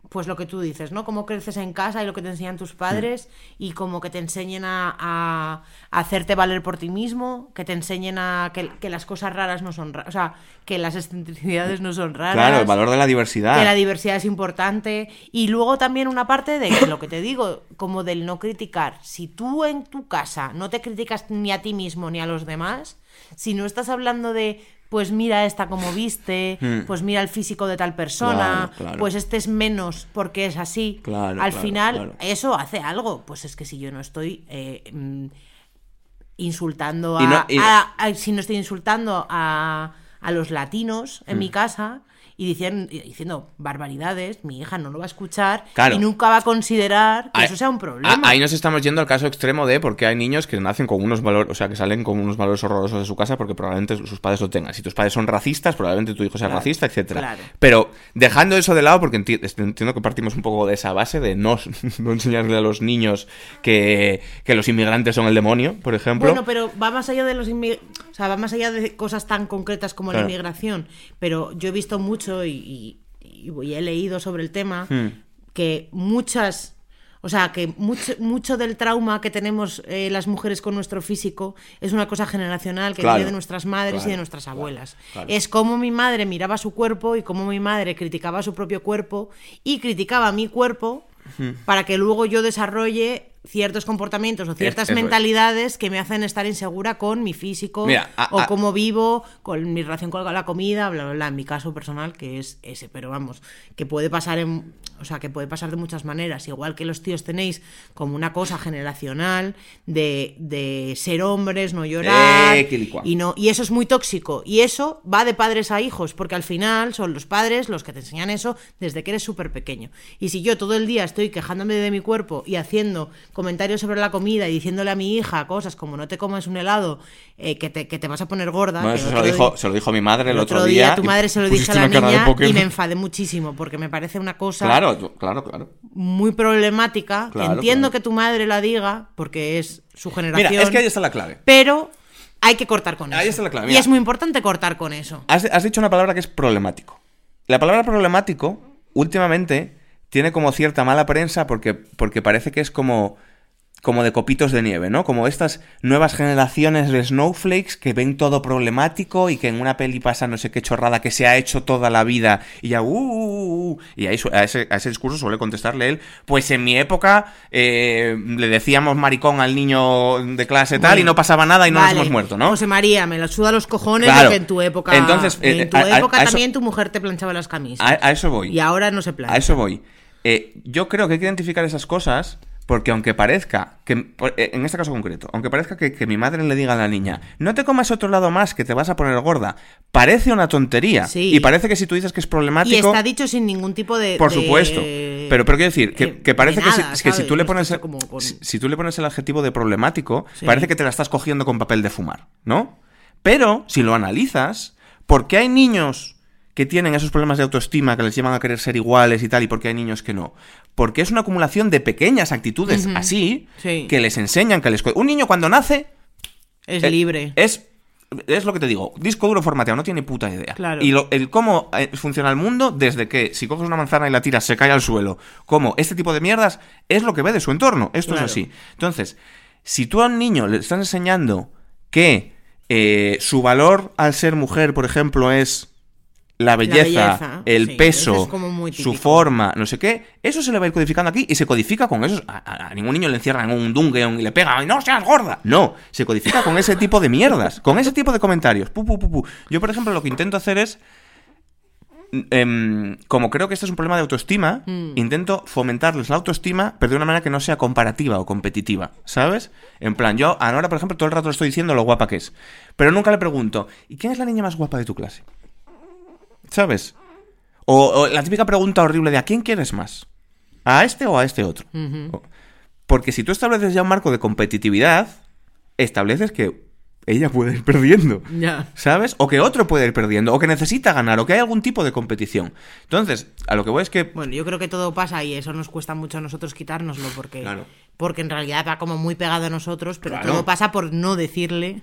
pues lo que tú dices, ¿no? Cómo creces en casa y lo que te enseñan tus padres y como que te enseñen a, a- a hacerte valer por ti mismo, que te enseñen a que, que las cosas raras no son raras, o sea, que las excentricidades no son raras. Claro, el valor de la diversidad. Que la diversidad es importante. Y luego también una parte de lo que te digo, como del no criticar. Si tú en tu casa no te criticas ni a ti mismo ni a los demás, si no estás hablando de, pues mira esta como viste, Hmm. pues mira el físico de tal persona, Claro, claro. pues este es menos porque es así. Claro, Al final, eso hace algo. Pues es que si yo no estoy. eh, mm, insultando a, Y no- y- a- a- si no estoy insultando a, a los latinos en Hmm. mi casa y diciendo, diciendo barbaridades, mi hija no lo va a escuchar Claro. y nunca va a considerar que Ahí- eso sea un problema. Ahí nos estamos yendo al caso extremo de porque hay niños que nacen con unos valores, o sea, que salen con unos valores horrorosos de su casa porque probablemente sus padres lo tengan. Si tus padres son racistas, probablemente tu hijo sea Claro, racista, etcétera. claro. Pero dejando eso de lado, porque enti- entiendo que partimos un poco de esa base de no, no enseñarle a los niños que, que los inmigrantes son el demonio, por ejemplo. Bueno, pero va más allá de los o sea, va más allá de cosas tan concretas como la inmigración. Pero yo he visto mucho y, y- y he leído sobre el tema Hmm. que muchas, o sea, que mucho, mucho del trauma que tenemos eh, las mujeres con nuestro físico es una cosa generacional que Claro, viene de nuestras madres y de nuestras abuelas. claro. Es como mi madre miraba su cuerpo y como mi madre criticaba su propio cuerpo y criticaba mi cuerpo para que luego yo desarrolle ciertos comportamientos o ciertas es. mentalidades que me hacen estar insegura con mi físico Mira, a- o a- cómo vivo, con mi relación con la comida, bla, bla, bla. En mi caso personal, que es ese, pero vamos, que puede pasar en. O sea, que puede pasar de muchas maneras. Igual que los tíos tenéis como una cosa generacional de, de ser hombres, no llorar. Eh, y, no, y eso es muy tóxico. Y eso va de padres a hijos, porque al final son los padres los que te enseñan eso desde que eres súper pequeño. Y si yo todo el día estoy quejándome de mi cuerpo y haciendo comentarios sobre la comida y diciéndole a mi hija cosas como no te comas un helado, eh, que, te, que te vas a poner gorda. Bueno, eso se lo, dijo, se lo dijo mi madre el, el otro día, tu madre se lo dijo a la niña y me enfadé muchísimo porque me parece una cosa Claro, claro, claro. muy problemática. Claro, Entiendo claro. que tu madre la diga porque es su generación. Mira, es que ahí está la clave. Pero hay que cortar con eso. Ahí está la clave, Y es muy importante cortar con eso. Has, has dicho una palabra que es problemático. La palabra problemático, últimamente, tiene como cierta mala prensa porque, porque parece que es como, como de copitos de nieve, ¿no? Como estas nuevas generaciones de snowflakes que ven todo problemático y que en una peli pasa no sé qué chorrada que se ha hecho toda la vida y ya, uh, uh, uh, y ahí su- a ese, a ese discurso suele contestarle él, pues en mi época eh, le decíamos maricón al niño de clase tal Bueno, y no pasaba nada y no vale. nos hemos muerto, ¿no? José María, me la suda los cojones Claro. que en tu época. Entonces, eh, en tu a- a- época a eso- también tu mujer te planchaba las camisas. A, a eso voy. Y ahora no se plancha. A eso voy. Eh, yo creo que hay que identificar esas cosas porque aunque parezca, que eh, en este caso concreto, aunque parezca que, que mi madre le diga a la niña, no te comas otro lado más que te vas a poner gorda, parece una tontería. Sí. Y parece que si tú dices que es problemático... Y está dicho sin ningún tipo de. Por de- supuesto. Pero, pero quiero decir, que, eh, que parece de que, si- tú le pones el, como con- si, si tú le pones el adjetivo de problemático, Sí. parece que te la estás cogiendo con papel de fumar, ¿no? Pero si lo analizas, ¿por qué hay niños que tienen esos problemas de autoestima que les llevan a querer ser iguales y tal, y por qué hay niños que no? Porque es una acumulación de pequeñas actitudes así Sí. que les enseñan, que les... Un niño cuando nace Es eh, libre. Es, es lo que te digo, disco duro formateado, no tiene puta idea. Claro. Y lo- el cómo eh, funciona el mundo desde que si coges una manzana y la tiras se cae al suelo, como este tipo de mierdas es lo que ve de su entorno. Esto Claro. es así. Entonces, si tú a un niño le estás enseñando que eh, su valor al ser mujer, por ejemplo, es la belleza, belleza, el sí, peso, es su forma, no sé qué, eso se le va a ir codificando aquí y se codifica con eso. A, ningún niño le encierran en un dungeon y le pegan, ¡y no seas gorda! No, se codifica con ese tipo de mierdas, con ese tipo de comentarios. Pu, pu, pu, pu. Yo, por ejemplo, lo que intento hacer es. em, como creo que este es un problema de autoestima, Mm. intento fomentarles la autoestima, pero de una manera que no sea comparativa o competitiva, ¿sabes? En plan, yo a Nora, por ejemplo, todo el rato le estoy diciendo lo guapa que es, pero nunca le pregunto, ¿y quién es la niña más guapa de tu clase? ¿Sabes? O, o la típica pregunta horrible de ¿a quién quieres más? ¿A este o a este otro? Porque si tú estableces ya un marco de competitividad, estableces que ella puede ir perdiendo. Ya. ¿Sabes? O que otro puede ir perdiendo, o que necesita ganar, o que hay algún tipo de competición. Entonces, a lo que voy es que. Bueno, yo creo que todo pasa y eso nos cuesta mucho a nosotros quitárnoslo porque, Claro. porque en realidad va como muy pegado a nosotros, pero Claro. todo pasa por no decirle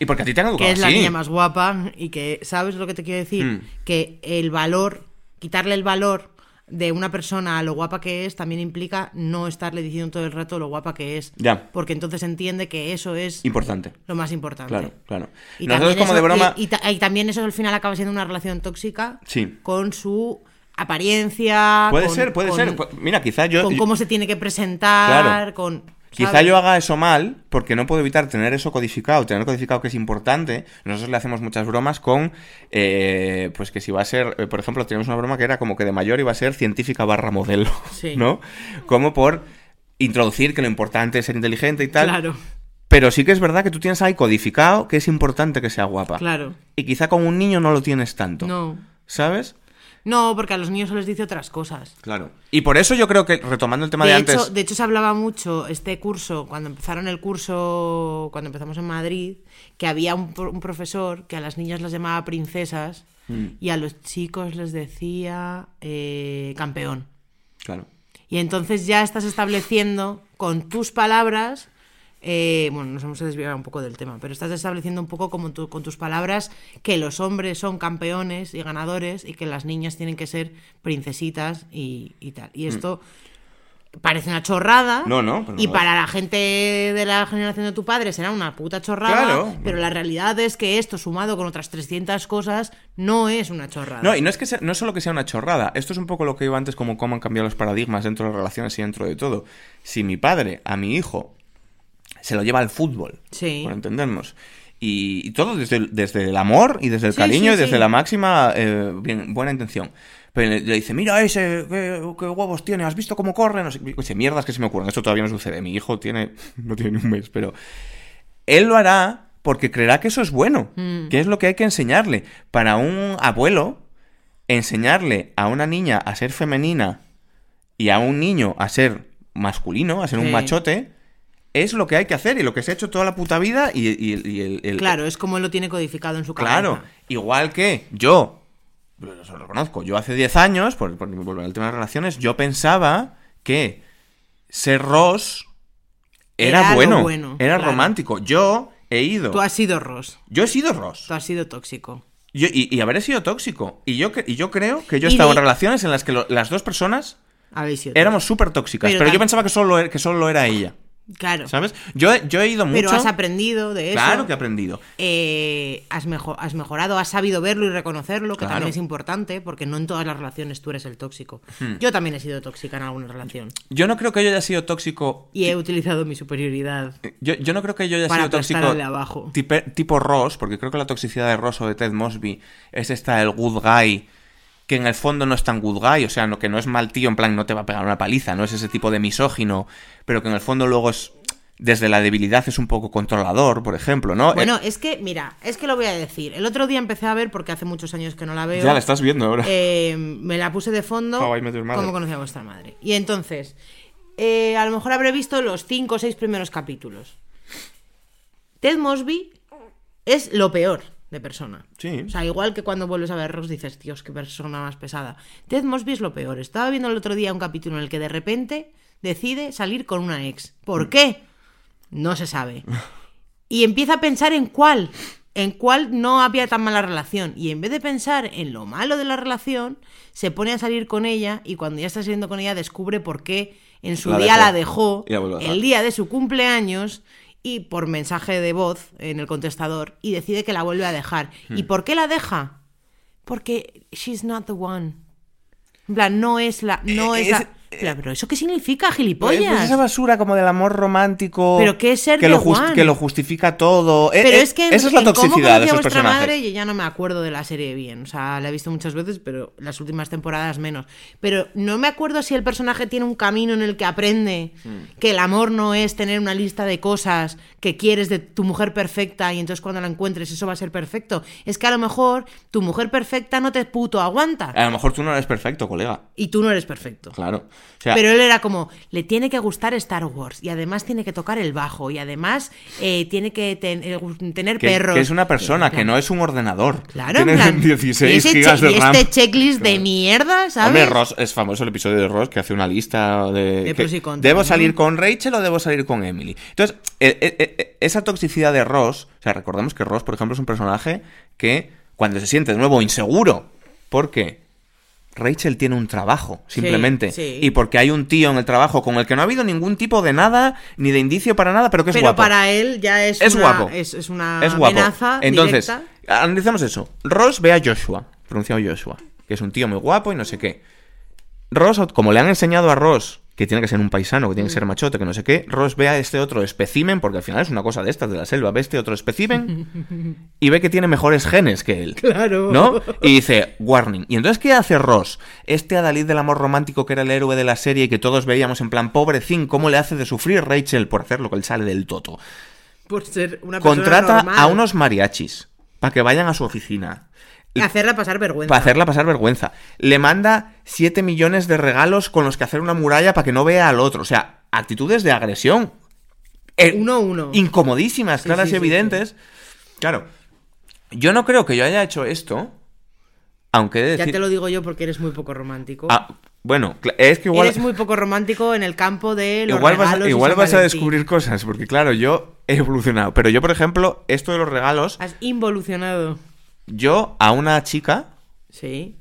Y porque a ti te han educado que es la niña más guapa y que, ¿sabes lo que te quiero decir? Mm. Que el valor, quitarle el valor de una persona a lo guapa que es también implica no estarle diciendo todo el rato lo guapa que es. Ya. Porque entonces entiende que eso es Importante. lo más importante. Claro, claro. Y Nosotros como eso, de broma. y, y ta- y también eso al final acaba siendo una relación tóxica Sí. con su apariencia. Puede con- ser, puede con- ser. Mira, quizá yo. Con cómo se tiene que presentar, Claro. con... Quizá yo haga eso mal, porque no puedo evitar tener eso codificado, tener codificado que es importante. Nosotros le hacemos muchas bromas con, eh, pues que si va a ser, eh, por ejemplo, tenemos una broma que era como que de mayor iba a ser científica barra modelo, Sí. ¿no? Como por introducir que lo importante es ser inteligente y tal. Claro, Pero sí que es verdad que tú tienes ahí codificado que es importante que sea guapa. claro. Y quizá con un niño no lo tienes tanto. No. ¿Sabes? No, porque a los niños se les dice otras cosas. Claro. Y por eso yo creo que, retomando el tema de, De antes. de hecho, se hablaba mucho este curso, cuando empezaron el curso, cuando empezamos en Madrid, que había un profesor que a las niñas las llamaba princesas Mm. y a los chicos les decía eh, campeón. Claro. Y entonces ya estás estableciendo con tus palabras, eh, bueno, nos hemos desviado un poco del tema, pero estás estableciendo un poco como tu- con tus palabras que los hombres son campeones y ganadores y que las niñas tienen que ser princesitas y, y tal. Y esto parece una chorrada. Mm. No, no, pero y no. para la gente de la generación de tu padre será una puta chorrada. Claro. Pero la realidad es que esto, sumado con otras 300 cosas, no es una chorrada. No, y no es que sea- no es solo que sea una chorrada. Esto es un poco lo que iba antes, como cómo han cambiado los paradigmas dentro de las relaciones y dentro de todo. Si mi padre a mi hijo se lo lleva al fútbol, Sí. por entendernos, y, y todo desde el, desde el amor y desde el Sí, cariño sí, y desde sí. la máxima eh, bien- buena intención. Pero le, le dice, mira ese, qué, qué huevos tiene, ¿has visto cómo corre? No sé, dice, mierdas que se me ocurren, esto todavía no sucede. Mi hijo tiene, no tiene ni un mes, pero él lo hará porque creerá que eso es bueno, Mm. que es lo que hay que enseñarle. Para un abuelo, enseñarle a una niña a ser femenina y a un niño a ser masculino, a ser un machote, es lo que hay que hacer y lo que se ha hecho toda la puta vida y, y- y el, el- Claro, es como él lo tiene codificado en su cabeza. Claro, igual que yo, lo reconozco, yo hace 10 años, por, por volver al tema de relaciones, yo pensaba que ser Ross era, bueno, bueno, era claro. romántico. Yo he ido, Tú has sido Ross, yo he sido Ross. tú has sido tóxico. Yo- y, y habré sido tóxico. Y yo, y yo creo que yo he estado de- en relaciones en las que lo- las dos personas éramos súper tóxicas, Pero pero, yo pensaba que solo, que solo lo era ella. Claro. ¿Sabes? Yo, he- yo he ido mucho. Pero has aprendido de eso. Claro que he aprendido. Eh, has, mejo- has mejorado, has sabido verlo y reconocerlo, que Claro. también es importante, porque no en todas las relaciones tú eres el tóxico. Hmm. Yo también he sido tóxica en alguna relación. Yo no creo que yo haya sido tóxico Y he utilizado mi superioridad. Yo, yo no creo que yo haya Para sido tóxico de abajo. tipo Ross, porque creo que la toxicidad de Ross o de Ted Mosby es esta el good guy, que en el fondo no es tan good guy, o sea, no, que no es mal tío, en plan no te va a pegar una paliza, no es ese tipo de misógino, pero que en el fondo luego es, desde la debilidad es un poco controlador, por ejemplo, ¿no? Bueno, Eh, es que, mira, es que lo voy a decir. El otro día empecé a ver, porque hace muchos años que no la veo. ya la estás viendo ahora. Eh, me la puse de fondo. Mother. Como conocía a vuestra madre. Y entonces, eh, a lo mejor habré visto los cinco o seis primeros capítulos. Ted Mosby es lo peor de persona. Sí. O sea, igual que cuando vuelves a ver Ross dices, Dios, qué persona más pesada. Ted Mosby es lo peor. Estaba viendo el otro día un capítulo en el que de repente decide salir con una ex. ¿Por qué? No se sabe. Y empieza a pensar en cuál. En cuál no había tan mala relación. Y en vez de pensar en lo malo de la relación, se pone a salir con ella y cuando ya está saliendo con ella descubre por qué en su La día dejó. la dejó la el día de su cumpleaños y por mensaje de voz en el contestador y decide que la vuelve a dejar. ¿Y Hmm. por qué la deja? Porque she's not the one. En plan, no es la... No Eh, es, es- la... Pero, pero ¿eso qué significa, Pues- gilipollas? pues esa basura como del amor romántico. Pero ¿qué es ser que lo, jus- one? que lo justifica todo. Eh, Pero eh, es que en- esa es la en toxicidad de esos vuestra personajes. madre yo ya no me acuerdo de la serie bien. O sea, la he visto muchas veces, pero las últimas temporadas menos. Pero no me acuerdo si el personaje tiene un camino en el que aprende Hmm. que el amor no es tener una lista de cosas que quieres de tu mujer perfecta y entonces cuando la encuentres eso va a ser perfecto. Es que a lo mejor tu mujer perfecta no te puto aguanta. A lo mejor tú no eres perfecto, colega. Y tú no eres perfecto. Claro. O sea, Pero él era como, le tiene que gustar Star Wars y además tiene que tocar el bajo y además eh, tiene que ten- eh, tener que, perros. que es una persona, que no es un ordenador. Claro, en Tiene plan, 16 y ese gigas de y RAM. este checklist de mierda, ¿sabes? Hombre, Ross es famoso el episodio de Ross que hace una lista de. De que, pros y contras, ¿Debo ¿no? salir con Rachel o debo salir con Emily? Entonces, eh, eh, esa toxicidad de Ross, o sea, recordemos que Ross, por ejemplo, es un personaje que cuando se siente de nuevo inseguro, porque Rachel tiene un trabajo, simplemente, sí. y porque hay un tío en el trabajo con el que no ha habido ningún tipo de nada, ni de indicio para nada, pero que es Pero guapo. para él ya es, Es una, guapo. Es, es una es guapo. amenaza Entonces, directa. analicemos eso. Ross ve a Joshua, pronunciado Joshua, que es un tío muy guapo y no sé qué. Ross, como le han enseñado a Ross que tiene que ser un paisano, que tiene que Mm. ser machote, que no sé qué, Ross ve a este otro especimen, porque al final es una cosa de estas de la selva, ve este otro especimen y ve que tiene mejores genes que él. Claro. ¿No? Y dice, warning. ¿Y entonces qué hace Ross? Este Adalid del amor romántico que era el héroe de la serie y que todos veíamos en plan, pobrecín, ¿cómo le hace de sufrir Rachel por hacer lo que él sale del toto? Por ser una persona Contrata normal. a unos mariachis para que vayan a su oficina. Hacerla pasar vergüenza. Para hacerla pasar vergüenza. Le manda 7 millones de regalos con los que hacer una muralla para que no vea al otro. O sea, actitudes de agresión. Eh, Uno a uno. Incomodísimas, claras sí, y sí, evidentes. Claro. Yo no creo que yo haya hecho esto. Aunque he de Ya te lo digo yo porque eres muy poco romántico. Ah, bueno, es que igual. Eres muy poco romántico en el campo de los Igual vas, regalos igual vas a descubrir cosas, porque claro, yo he evolucionado. Pero yo, por ejemplo, esto de los regalos, Has involucionado. Yo a una chica. Sí.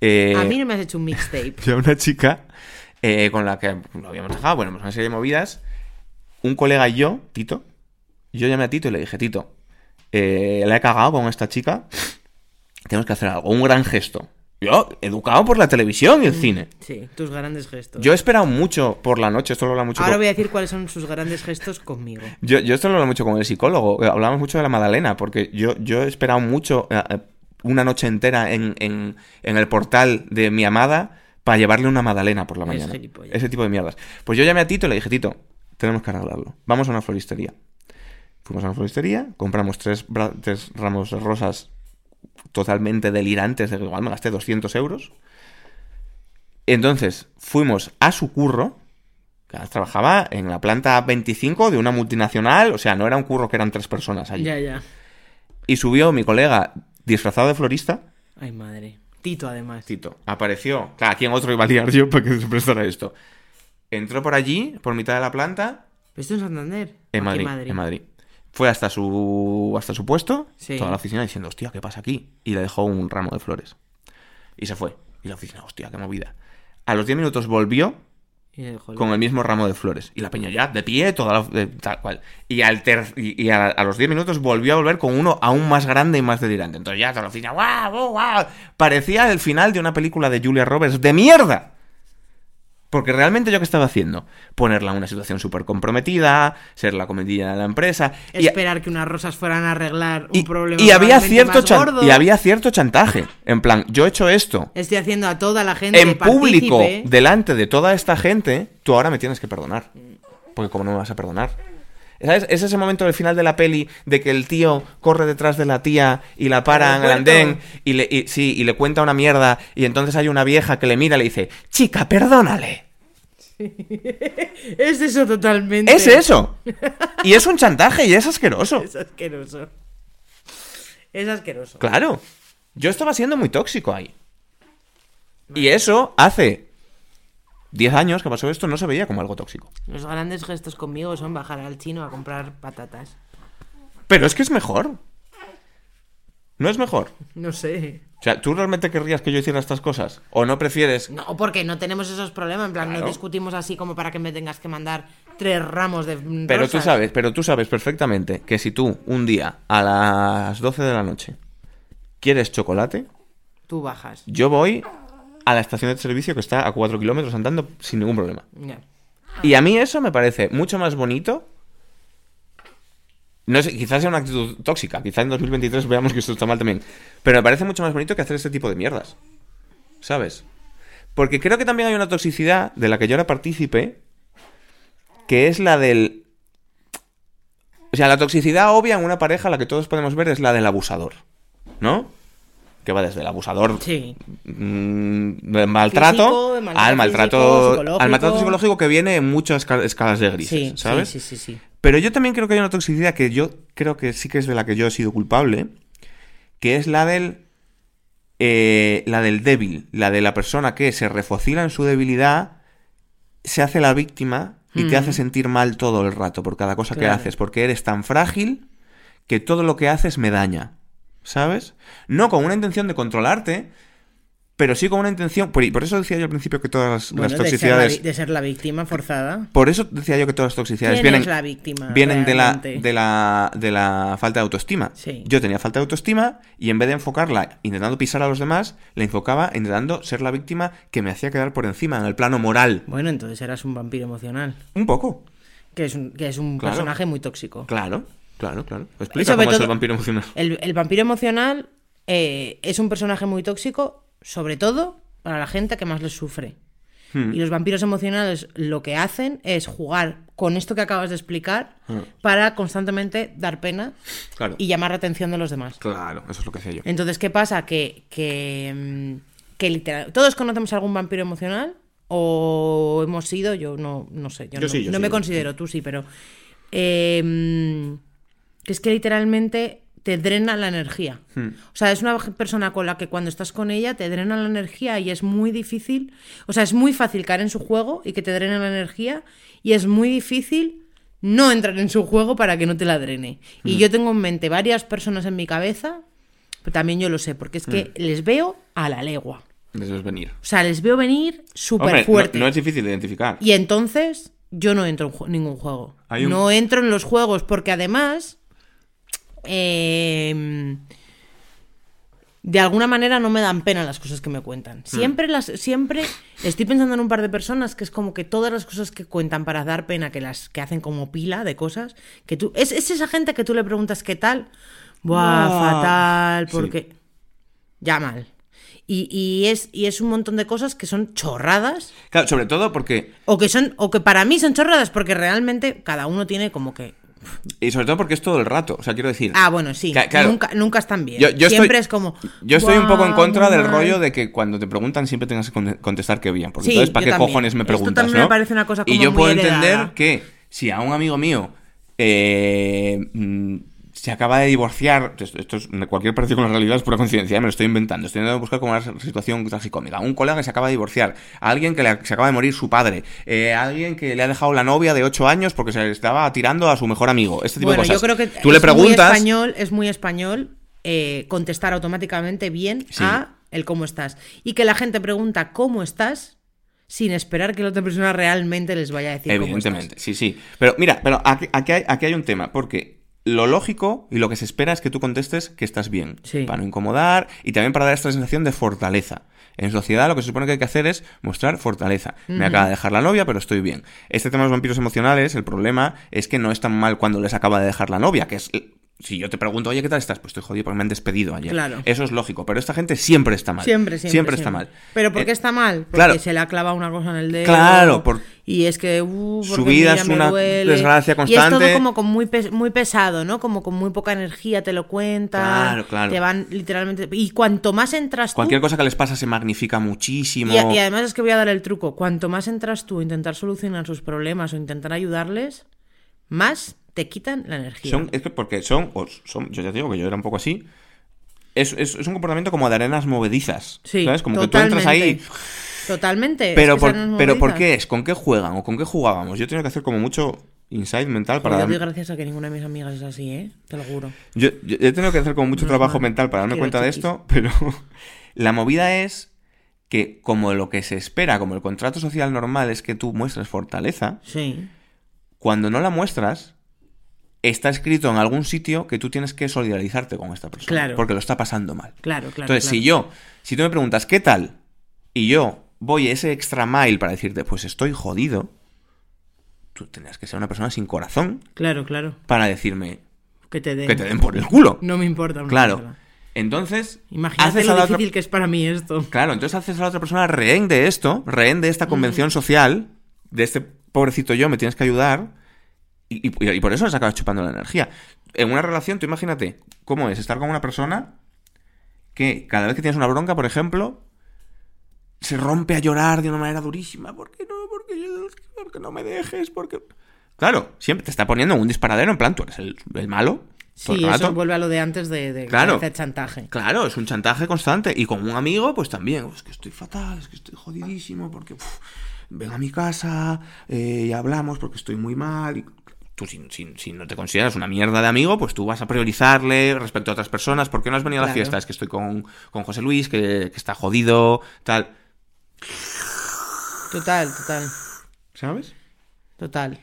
eh, A mí no me has hecho un mixtape. yo a una chica eh, con la que lo habíamos dejado, bueno, pues una serie de movidas. Un colega y yo, Tito, yo llamé a Tito y le dije, Tito, eh, la he cagado con esta chica, tenemos que hacer algo, un gran gesto. Yo, educado por la televisión y el cine. Sí, tus grandes gestos. Yo he esperado mucho por la noche, esto lo habla mucho Ahora con- voy a decir cuáles son sus grandes gestos conmigo. Yo, yo esto lo hablo mucho con el psicólogo. eh, Hablamos mucho de la Madalena, porque yo, yo he esperado mucho eh, eh, una noche entera en, en- en el portal de mi amada para llevarle una Madalena por la mañana. Ese tipo de mierdas. Pues yo llamé a Tito y le dije, Tito, tenemos que arreglarlo. Vamos a una floristería. Fuimos a una floristería, compramos tres, tres ramos de rosas totalmente delirantes, de que igual me gasté 200 euros. Entonces, fuimos a su curro, que trabajaba en la planta 25 de una multinacional, o sea, no era un curro que eran tres personas allí. Ya, ya. Y subió mi colega disfrazado de florista, Ay, madre. Tito, además. Tito, apareció, claro, ¿a quién otro iba a liar yo para que se prestara esto? Entró por allí, por mitad de la planta, ¿Pero esto en Santander? en ¿O aquí Madrid, en Madrid. Fue hasta su, hasta su puesto, Sí. toda la oficina diciendo, hostia, ¿qué pasa aquí? Y le dejó un ramo de flores. Y se fue. Y la oficina, hostia, qué movida. A los 10 minutos volvió Y el- con el mismo ramo de flores. Y la peña ya, de pie, toda la- de- tal cual. Y, al ter- y, y a, a los 10 minutos volvió a volver con uno aún más grande y más delirante. Entonces ya toda la oficina, ¡guau, guau, guau! Parecía el final de una película de Julia Roberts ¡de mierda! Porque realmente yo qué estaba haciendo? Ponerla en una situación súper comprometida, ser la comedilla de la empresa. Y, Esperar que unas rosas fueran a arreglar un y- problema y había cierto gordo. y había cierto chantaje. En plan, yo he hecho esto Estoy haciendo a toda la gente en público, delante de toda esta gente, tú ahora me tienes que perdonar. Porque como no me vas a perdonar. ¿Sabes? Es ese momento del final de la peli de que el tío corre detrás de la tía y la para en el andén y le, y- sí, y le cuenta una mierda y entonces hay una vieja que le mira y le dice, chica, perdónale. Es eso totalmente. Es eso. Y es un chantaje y es asqueroso. Es asqueroso. Es asqueroso. Claro. Yo estaba siendo muy tóxico ahí. Y eso hace 10 años que pasó esto no se veía como algo tóxico. Los grandes gestos conmigo son bajar al chino a comprar patatas. Pero es que es mejor. ¿No es mejor? No sé. O sea, ¿tú realmente querrías que yo hiciera estas cosas? ¿O no prefieres? No, porque no tenemos esos problemas. En plan, Claro. no discutimos así como para que me tengas que mandar tres ramos de. mm, Pero tú sabes, pero tú sabes perfectamente que si tú un día a las 12 de la noche quieres chocolate, Tú bajas. yo voy a la estación de servicio que está a 4 kilómetros andando sin ningún problema. Y a mí eso me parece mucho más bonito. No sé, quizás sea una actitud tóxica. Quizás en 2023 veamos que esto está mal también. Pero me parece mucho más bonito que hacer este tipo de mierdas. ¿Sabes? Porque creo que también hay una toxicidad de la que yo era partícipe. Que es la del. O sea, la toxicidad obvia en una pareja, la que todos podemos ver, es la del abusador. ¿No? Que va desde el abusador Sí. mm, maltrato, Físico, de maltrato al maltrato físico, al maltrato psicológico que viene en muchas esca- escalas de grises, Sí, ¿sabes? sí, sí, sí, sí. Pero yo también creo que hay una toxicidad que yo creo que sí que es de la que yo he sido culpable, que es la del eh, la del débil, la de la persona que se refocila en su debilidad, se hace la víctima y te Mm. hace sentir mal todo el rato por cada cosa que haces, porque eres tan frágil que todo lo que haces me daña, ¿sabes? No con una intención de controlarte, pero sí con una intención, por, eso decía yo al principio que todas las, Bueno, las de, ser la, toxicidades... de ser la víctima forzada. Por eso decía yo que todas las toxicidades ¿Quién vienen, es la víctima? vienen de la, de, la, de la falta de autoestima. Sí. Yo tenía falta de autoestima y en vez de enfocarla intentando pisar a los demás, la enfocaba intentando ser la víctima que me hacía quedar por encima en el plano moral. Bueno, entonces eras un vampiro emocional. Un poco. Que es un, que es un Claro. personaje muy tóxico. Claro, claro, claro. Explica sobre cómo es el todo- vampiro emocional. El, el vampiro emocional eh, es un personaje muy tóxico, sobre todo para la gente que más les sufre. Hmm. Y los vampiros emocionales lo que hacen es jugar con esto que acabas de explicar Hmm. para constantemente dar pena Claro. y llamar la atención de los demás. Claro, eso es lo que hacía yo. Entonces, ¿qué pasa? Que, que, mm, que literal, todos conocemos algún vampiro emocional o hemos sido, yo no, no sé, yo, Yo no, sí, yo no sí, me considero, tú sí, pero eh, mm, que es que literalmente te drena la energía. Hmm. O sea, es una persona con la que cuando estás con ella te drena la energía y es muy difícil, o sea, es muy fácil caer en su juego y que te drene la energía y es muy difícil no entrar en su juego para que no te la drene. Hmm. Y yo tengo en mente varias personas en mi cabeza, pero también yo lo sé, porque es que Hmm. les veo a la legua. Debes venir. O sea, les veo venir súper fuerte. No, es difícil de identificar. Y entonces yo no entro en ju- ningún juego. Un- No entro en los juegos porque además eh, de alguna manera no me dan pena las cosas que me cuentan. Siempre las siempre estoy pensando en un par de personas que es como que todas las cosas que cuentan para dar pena que las que hacen como pila de cosas que tú es, es esa gente que tú le preguntas qué tal. Buah, fatal, Sí. porque ya mal. Y, y es, y es un montón de cosas que son chorradas Claro, sobre todo porque. o que son, o que para mí son chorradas, porque realmente cada uno tiene como que. Y sobre todo porque es todo el rato. O sea, quiero decir. Ah, bueno, sí. Claro. Nunca, nunca están bien. Yo, yo Siempre estoy, es como. Yo estoy un poco en "Guau, contra del mal". rollo de que cuando te preguntan siempre tengas que con- contestar que bien. Porque Sí, entonces, ¿para qué también. cojones me Esto preguntas? me no? parece una cosa y yo muy puedo heredada. entender que si a un amigo mío eh, mm, se acaba de divorciar, esto, esto es cualquier parecido con la realidad es pura coincidencia, ¿eh? me lo estoy inventando, estoy intentando buscar como una situación tragicómica. Un colega que se acaba de divorciar, alguien que le, se acaba de morir su padre, eh, alguien que le ha dejado la novia de 8 años porque se le estaba tirando a su mejor amigo, este tipo Bueno, de cosas. yo creo que Tú le es muy preguntas... español, es muy español eh, contestar automáticamente bien Sí. a el cómo estás. Y que la gente pregunta cómo estás sin esperar que la otra persona realmente les vaya a decir cómo estás. Evidentemente, sí, sí. Pero mira, pero aquí, aquí hay, aquí hay un tema, porque lo lógico y lo que se espera es que tú contestes que estás bien, Sí. para no incomodar y también para dar esta sensación de fortaleza. En sociedad lo que se supone que hay que hacer es mostrar fortaleza. Me acaba de dejar la novia, pero estoy bien. Este tema de los vampiros emocionales, el problema es que no es tan mal cuando les acaba de dejar la novia, que es... Si yo te pregunto, oye, ¿qué tal estás? Pues estoy jodido porque me han despedido ayer. Claro. Eso es lógico, pero esta gente siempre está mal. Siempre, siempre. está mal. ¿Pero por Eh, qué está mal? Porque claro. se le ha clavado una cosa en el dedo. Claro, por- Y es que. uh, Su vida es una duele. desgracia Y es constante. todo como con muy, pes- muy pesado, ¿no? Como con muy poca energía, te lo cuentan. Claro, claro. Te van literalmente. Y cuanto más entras tú. Cualquier cosa que les pasa se magnifica muchísimo. Y, y además es que voy a dar el truco. Cuanto más entras tú a intentar solucionar sus problemas o intentar ayudarles, más te quitan la energía. Son, es que porque son, yo ya te digo que yo era un poco así. Es, es, es un comportamiento como de arenas movedizas. Sí, ¿Sabes? Como que tú entras ahí. totalmente. Pero, es que por, pero ¿por qué es? ¿Con qué juegan? ¿O con qué jugábamos? Yo tenido que hacer como mucho insight mental para darme. doy gracias a que ninguna de mis amigas es así, ¿eh? Te lo juro. Yo, yo he tenido que hacer como mucho trabajo mental para darme cuenta de esto, pero la movida es que como lo que se espera, como el contrato social normal es que tú muestres fortaleza, Sí. cuando no la muestras, está escrito en algún sitio que tú tienes que solidarizarte con esta persona. Claro. Porque lo está pasando mal. Claro, claro. Entonces, claro. si yo, si tú me preguntas, ¿qué tal? Y yo voy ese extra mile para decirte, pues estoy jodido, tú tendrás que ser una persona sin corazón Claro, claro. para decirme Que te den. que te den por el culo. No me importa. una claro. Entonces, Imagínate haces lo a la otra- difícil que es para mí esto. Claro, entonces haces a la otra persona rehén de esto, rehén de esta convención social, de este pobrecito yo, me tienes que ayudar, y, y- y por eso les acabas chupando la energía. En una relación, tú imagínate cómo es estar con una persona que cada vez que tienes una bronca, por ejemplo, se rompe a llorar de una manera durísima. ¿Por qué no? ¿Por qué, por qué no me dejes? Porque Claro, siempre te está poniendo un disparadero en plan, tú eres el, el malo. Sí, el eso vuelve a lo de antes de, de Claro. hacer chantaje. Claro, es un chantaje constante. Y con un amigo, pues también. Es que estoy fatal, es que estoy jodidísimo, porque uf, ven a mi casa eh, y hablamos porque estoy muy mal. Y tú, si, si- si no te consideras una mierda de amigo, pues tú vas a priorizarle respecto a otras personas. ¿Por qué no has venido a la fiesta? Es que estoy con, con José Luis, que, que está jodido, tal. Total, total, ¿Sabes? total.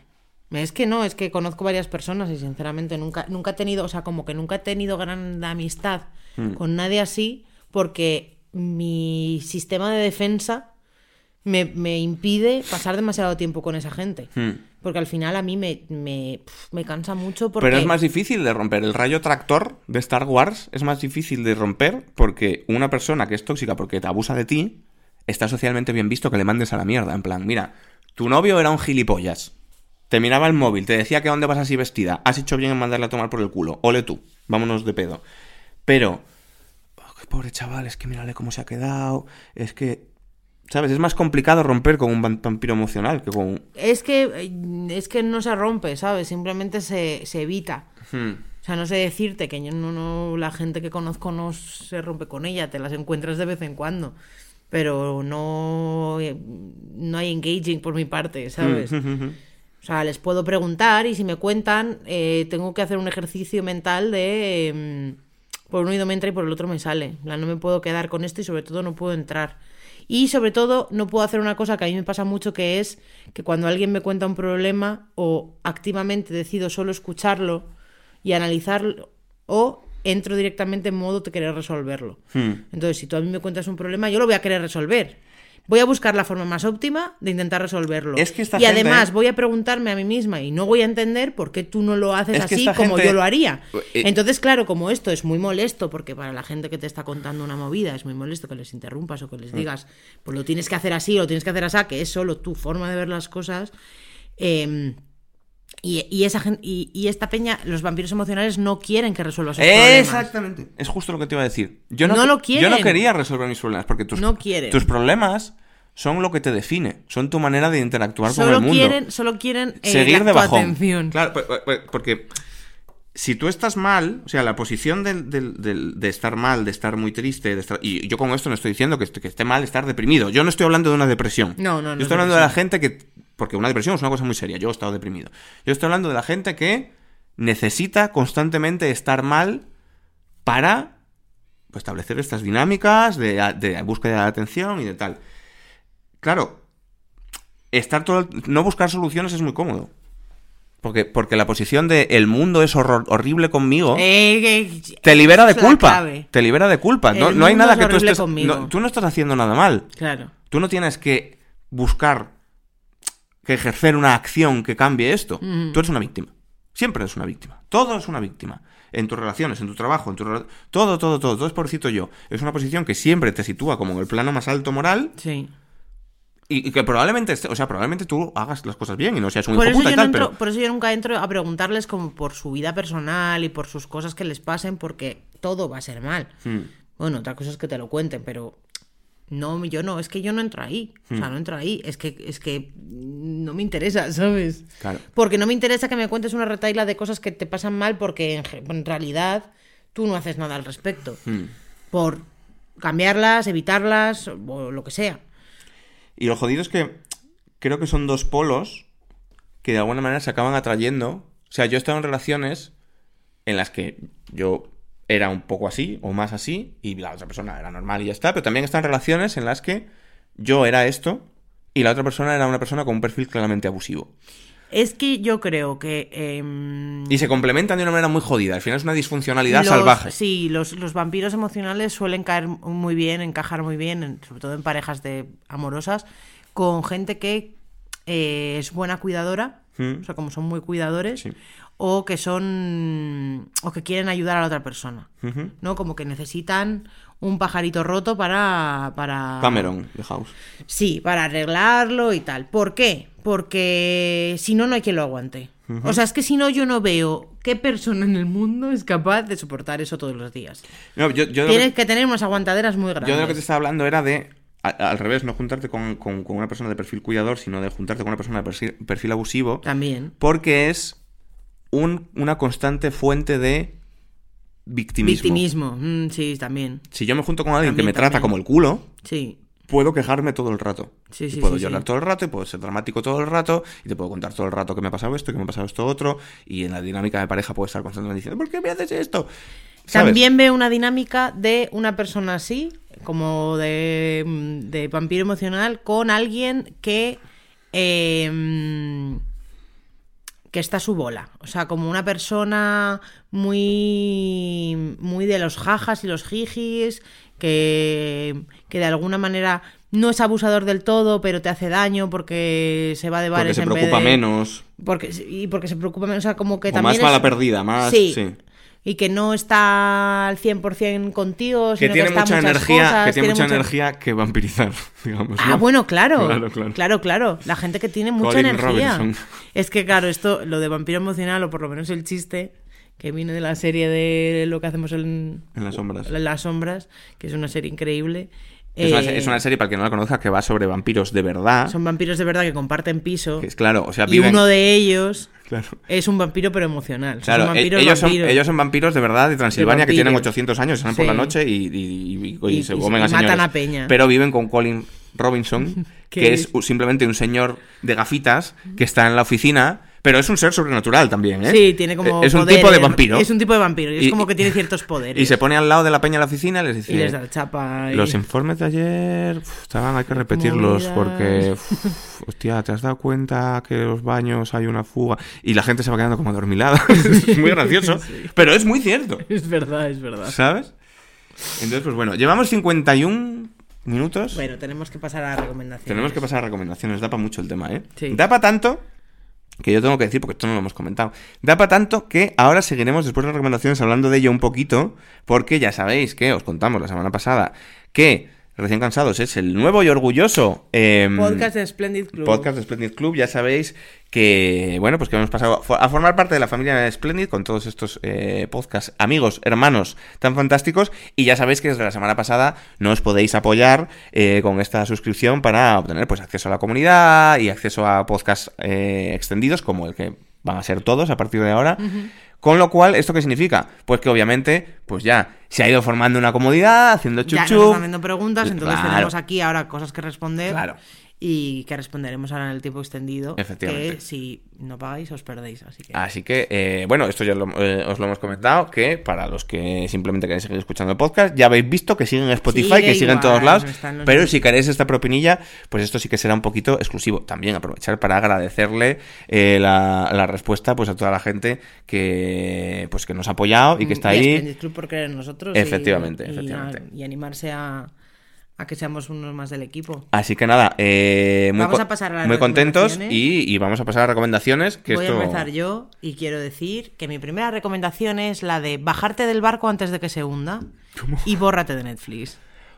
Es que no, es que conozco varias personas y sinceramente nunca, nunca he tenido, o sea, como que nunca he tenido gran amistad con nadie así porque mi sistema de defensa me, me impide pasar demasiado tiempo con esa gente. Hmm. Porque al final a mí me, me, me cansa mucho porque... Pero es más difícil de romper. El rayo tractor de Star Wars es más difícil de romper porque una persona que es tóxica porque te abusa de ti, está socialmente bien visto que le mandes a la mierda. En plan, mira, tu novio era un gilipollas. Te miraba el móvil, te decía que dónde vas así vestida. Has hecho bien en mandarle a tomar por el culo. Ole tú, vámonos de pedo. Pero, oh, qué pobre chaval, es que mírale cómo se ha quedado. Es que, ¿sabes? Es más complicado romper con un vampiro emocional que con un... Es que, eh, es que no se rompe, ¿sabes? Simplemente se, se evita. Hmm. O sea, no sé decirte que yo no, no, la gente que conozco no se rompe con ella, te las encuentras de vez en cuando. Pero no, eh, no hay engaging por mi parte, ¿sabes? O sea, les puedo preguntar y si me cuentan, eh, tengo que hacer un ejercicio mental de em, por un oído me entra y por el otro me sale. Plan, no me puedo quedar con esto y sobre todo no puedo entrar. Y sobre todo no puedo hacer una cosa que a mí me pasa mucho que es que cuando alguien me cuenta un problema o activamente decido solo escucharlo y analizarlo o entro directamente en modo de querer resolverlo. Hmm. Entonces, si tú a mí me cuentas un problema, yo lo voy a querer resolver. Voy a buscar la forma más óptima de intentar resolverlo. Es que esta y gente- además voy a preguntarme a mí misma y no voy a entender por qué tú no lo haces Es así como gente- yo lo haría. Eh, Entonces, claro, como esto es muy molesto, porque para la gente que te está contando una movida es muy molesto que les interrumpas o que les digas, pues lo tienes que hacer así o lo tienes que hacer así, que es solo tu forma de ver las cosas. eh, y, y esa y, y esta peña, los vampiros emocionales no quieren que resuelvas sus problemas. Exactamente. Es justo lo que te iba a decir. Yo no, No lo Yo no quieren. quería resolver mis problemas porque tus, No quieren. tus problemas son lo que te define. Son tu manera de interactuar con Solo el mundo. quieren, solo quieren eh, Seguir la- de bajón. atención. Claro, pu- pu- pu- porque si tú estás mal, o sea, la posición del- de estar mal, de estar muy triste, de estar, y yo con esto no estoy diciendo que, est- que esté mal estar deprimido. Yo no estoy hablando de una depresión. No, no, no Yo estoy es hablando de la gente que. Porque una depresión es una cosa muy seria. Yo he estado deprimido. Yo estoy hablando de la gente que necesita constantemente estar mal para pues, establecer estas dinámicas de, de búsqueda de atención y de tal. Claro, estar todo no buscar soluciones es muy cómodo. Porque, porque la posición de el mundo es horror- horrible conmigo Eh, que- te libera de culpa. Te libera de culpa. No, no hay nada es que tú estés. no- tú no estás haciendo nada mal. Claro. Tú no tienes que buscar que ejercer una acción que cambie esto. Tú eres una víctima. Siempre eres una víctima. Todo es una víctima. En tus relaciones, en tu trabajo, en tu todo, todo, todo, todo es pobrecito yo. Es una posición que siempre te sitúa como en el plano más alto moral Sí. Y, y que probablemente, o sea, probablemente tú hagas las cosas bien y no seas un Por hijo puta y no tal, entro- pero por eso yo nunca entro a preguntarles como por su vida personal y por sus cosas que les pasen, porque todo va a ser mal. Hmm. Bueno, otra cosa es que te lo cuenten, pero no, yo no, es que yo no entro ahí. O Hmm. sea, no entro ahí. Es que, es que no me interesa, ¿sabes? Claro. Porque no me interesa que me cuentes una retaila de cosas que te pasan mal, porque en realidad tú no haces nada al respecto. Hmm. Por cambiarlas, evitarlas, o lo que sea. Y lo jodido es que creo que son dos polos que de alguna manera se acaban atrayendo. O sea, yo he estado en relaciones en las que yo era un poco así o más así y la otra persona era normal y ya está, pero también en relaciones en las que yo era esto y la otra persona era una persona con un perfil claramente abusivo. Es que yo creo que... em, Y se complementan de una manera muy jodida. Al final es una disfuncionalidad Los- salvaje. Sí, los, los vampiros emocionales suelen caer muy bien, encajar muy bien, en- sobre todo en parejas de amorosas, con gente que eh, es buena cuidadora, Mm. o sea, como son muy cuidadores, Sí. o que son. o que quieren ayudar a la otra persona. ¿No? Como que necesitan un pajarito roto para. para... Cameron, House. Sí, para arreglarlo y tal. ¿Por qué? Porque si no, no hay quien lo aguante. O sea, es que si no, yo no veo ¿qué persona en el mundo es capaz de soportar eso todos los días? No, yo, Tienes que- que tener unas aguantaderas muy grandes. Yo de lo que te estaba hablando era de, a- al revés, no juntarte con, con- con una persona de perfil cuidador, sino de juntarte con una persona de perfil, perfil abusivo, También. porque es un- una constante fuente de victimismo. Victimismo, mm, sí, también. Si yo me junto con alguien que También, me trata como el culo, Sí, puedo quejarme todo el rato. Sí, Y sí, puedo sí, llorar todo el rato y puedo ser dramático todo el rato y te puedo contar todo el rato que me ha pasado esto y que me ha pasado esto otro y en la dinámica de pareja puedo estar constantemente diciendo ¿por qué me haces esto? ¿Sabes? También veo una dinámica de una persona así, como de, mm, de vampiro emocional, con alguien que. eh, que está a su bola. O sea, como una persona muy. muy de los jajas y los jijis, que. que de alguna manera no es abusador del todo, pero te hace daño porque se va de porque bares se en vez preocupa de- menos Porque, y porque se preocupa menos, o sea, como que o también más mala es- perdida, más Sí. sí. Y que no está al 100% contigo, Que sino tiene está mucha energía, cosas, que tiene, mucha mucha- energía que vampirizar, digamos. Ah, ¿no? bueno, claro. Claro, claro. Claro, claro. La gente que tiene mucha Colin energía. Robinson. Es que, claro, esto, lo de vampiro emocional, o por lo menos el chiste, que viene de la serie de lo que hacemos en, En las sombras. en las sombras, que es una serie increíble. Es, una, Eh, es una serie, para el que no la conozca, que va sobre vampiros de verdad. Son vampiros de verdad que comparten piso. Que es claro, o sea, y viven... uno de ellos Claro. es un vampiro, pero emocional. Claro, son e- vampiros, ellos, son, vampiros. ellos son vampiros de verdad de Transilvania que vampiros. tienen 800 años, salen por Sí. la noche y, y- y- y Y- se y- comen y a matan señores. a peña. Pero viven con Colin Robinson, Que que es- es simplemente un señor de gafitas que está en la oficina, pero es un ser sobrenatural también, ¿eh? Sí, tiene como. Es un tipo de vampiro. Es un tipo de vampiro. Y es como que tiene ciertos poderes. Y se pone al lado de la peña en la oficina y les dice... Y les da chapa. y- Los informes de ayer uf, estaban, hay que repetirlos Movidas. porque, uf, hostia, ¿te has dado cuenta que en los baños hay una fuga? Y la gente se va quedando como adormilada. es muy gracioso, pero es muy cierto, Es verdad, es verdad. ¿sabes? Entonces, pues bueno, llevamos 51 minutos. Bueno, tenemos que pasar a recomendaciones. Tenemos que pasar a recomendaciones, da para mucho el tema, ¿eh? Sí. Da para tanto, que yo tengo que decir, porque esto no lo hemos comentado, da para tanto que ahora seguiremos después de las recomendaciones hablando de ello un poquito, porque ya sabéis que os contamos la semana pasada que Recién Cansados es el nuevo y orgulloso em, Podcast de Splendid Club. podcast de Splendid Club. Ya sabéis que, bueno, pues que hemos pasado a formar parte de la familia de Splendid con todos estos eh, podcasts, amigos, hermanos tan fantásticos. Y ya sabéis que desde la semana pasada nos podéis apoyar eh, con esta suscripción para obtener pues acceso a la comunidad y acceso a podcasts eh, extendidos como el que van a ser todos a partir de ahora. Con lo cual, ¿esto qué significa? Pues que obviamente, pues ya se ha ido formando una comodidad, haciendo Ya chuchu. nos están haciendo preguntas, entonces Claro. tenemos aquí ahora cosas que responder. Claro. Y que responderemos ahora en el tiempo extendido. Efectivamente. Que si no pagáis, os perdéis. Así que. Así que, eh, bueno, esto ya lo- eh, os lo hemos comentado, que para los que simplemente queréis seguir escuchando el podcast, ya habéis visto que siguen en Spotify, Sigue que siguen en todos lados, pero si queréis esta propinilla, pues esto sí que será un poquito exclusivo. También aprovechar para agradecerle eh, la, la respuesta pues a toda la gente que pues que nos ha apoyado y que está Mm, a ahí. Splendid Club por creer en nosotros. y- Efectivamente, y, efectivamente. a- y animarse a, a que seamos unos más del equipo. Así que nada, eh, muy, Vamos a pasar a las muy contentos y, y vamos a pasar a recomendaciones. Que Voy esto... a empezar yo y quiero decir que mi primera recomendación es la de bajarte del barco antes de que se hunda y bórrate de Netflix.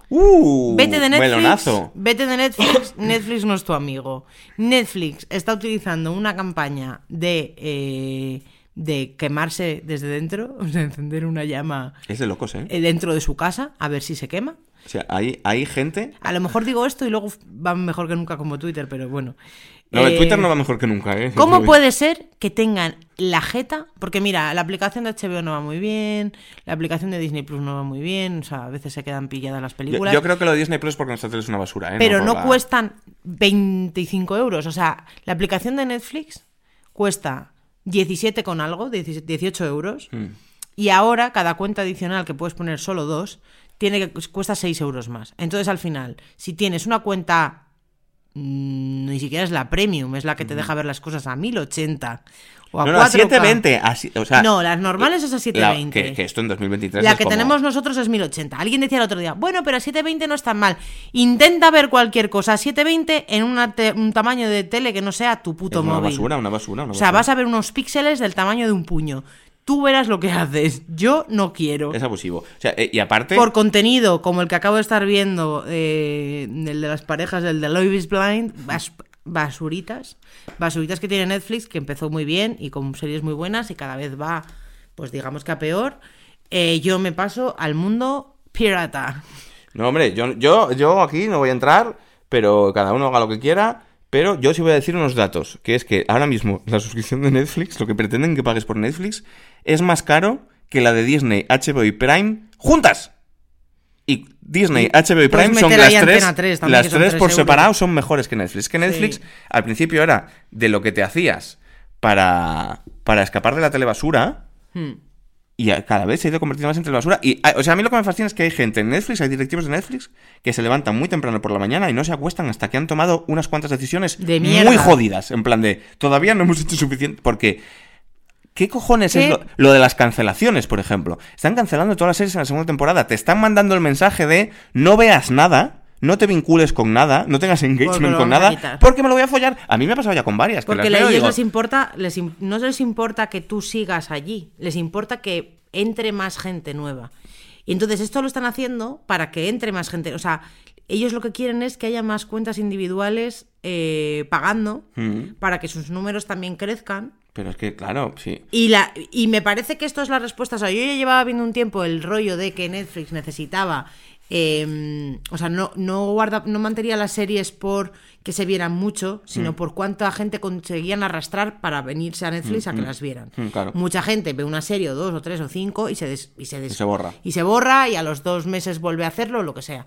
¡Uh! Vete de Netflix. melonazo. Vete de Netflix. Netflix no es tu amigo. Netflix está utilizando una campaña de, eh, de quemarse desde dentro, o sea, encender una llama Es de locos, eh, dentro de su casa a ver si se quema. O sea, hay, hay gente... A lo mejor digo esto y luego va mejor que nunca como Twitter, pero bueno. No, el Eh, Twitter no va mejor que nunca, ¿eh? ¿Cómo puede ser que tengan la jeta? Porque mira, la aplicación de HBO no va muy bien, la aplicación de Disney Plus no va muy bien, o sea, a veces se quedan pilladas las películas. yo creo que lo de Disney Plus es porque tele es una basura, ¿eh? pero no la- cuestan 25 euros. O sea, la aplicación de Netflix cuesta 17 con algo, 17 18 euros. Mm. Y ahora cada cuenta adicional que puedes poner solo dos, tiene que cuesta 6 euros más. Entonces al final, si tienes una cuenta mm, ni siquiera es la premium, es la que te deja ver las cosas a 1080 o a No, no, a 4K. 720. así- o sea, no, las normales es a la- 720. que, que esto en 2023 La es que como- tenemos nosotros es 1080. Alguien decía el otro día, bueno, pero a 720 no es tan mal. Intenta ver cualquier cosa a 720 en una te- un tamaño de tele que no sea tu es puto una móvil. basura, una basura, una O sea, basura. vas a ver unos píxeles del tamaño de un puño. Tú verás lo que haces. Yo no quiero. Es abusivo. O sea, eh, y aparte... Por contenido como el que acabo de estar viendo, eh, el de las parejas, el de Love is Blind, as- basuritas. Basuritas que tiene Netflix, que empezó muy bien y con series muy buenas y cada vez va, pues digamos que a peor. Eh, yo me paso al mundo pirata. No, hombre, yo, yo, yo aquí no voy a entrar, pero cada uno haga lo que quiera. Pero yo sí voy a decir unos datos, que es que ahora mismo la suscripción de Netflix, lo que pretenden que pagues por Netflix, es más caro que la de Disney, HBO y Prime juntas. Y Disney, HBO y Prime son las tres, Antena 3 también, las tres tres por euros. separado son mejores que Netflix. Que Netflix Sí. al principio era de lo que te hacías para, para escapar de la telebasura Hmm. Y cada vez se ha ido convirtiendo más en telebasura. Y, a- o sea, a mí lo que me fascina es que hay gente en Netflix, hay directivos de Netflix, que se levantan muy temprano por la mañana y no se acuestan hasta que han tomado unas cuantas decisiones De muy jodidas. En plan de, todavía no hemos hecho suficiente. Porque, ¿qué cojones ¿Qué? es lo, lo de las cancelaciones, por ejemplo? Están cancelando todas las series en la segunda temporada. Te están mandando el mensaje de, no veas nada. No te vincules con nada, no tengas engagement con nada, porque me lo voy a follar. A mí me ha pasado ya con varias. que Porque a ellos les importa, les no les importa que tú sigas allí, les importa que entre más gente nueva. Y entonces esto lo están haciendo para que entre más gente. O sea, ellos lo que quieren es que haya más cuentas individuales eh, pagando Mm. para que sus números también crezcan. Pero es que, claro, sí. Y, la, y me parece que esto es la respuesta. O sea, yo ya llevaba viendo un tiempo el rollo de que Netflix necesitaba. Eh, o sea, no, no, guarda, no mantenía las series por que se vieran mucho, sino Mm. por cuánta gente conseguían arrastrar para venirse a Netflix a que las vieran. Mm, claro. Mucha gente ve una serie o dos o tres o cinco y se, des- y se, des- Y se borra. Y se borra y a los dos meses vuelve a hacerlo o lo que sea.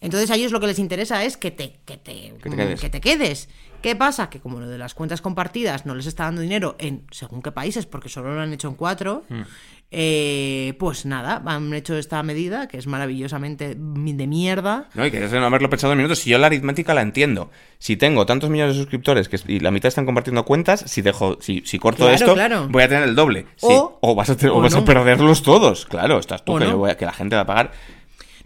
Entonces a ellos lo que les interesa es que te, que te, Que te quedes. que te quedes. ¿Qué pasa? Que como lo de las cuentas compartidas no les está dando dinero en según qué países, porque solo lo han hecho en cuatro, Hmm. eh, pues nada, han hecho esta medida que es maravillosamente de mierda. No, y que no haberlo pensado en minutos. Si yo la aritmética la entiendo. Si tengo tantos millones de suscriptores que, y la mitad están compartiendo cuentas, si dejo, si, si corto Claro, esto, claro. voy a tener el doble. Sí, O- o, vas, a, te- o o vas a no. perderlos todos. Claro, estás tú que, no. yo voy a- que la gente va a pagar.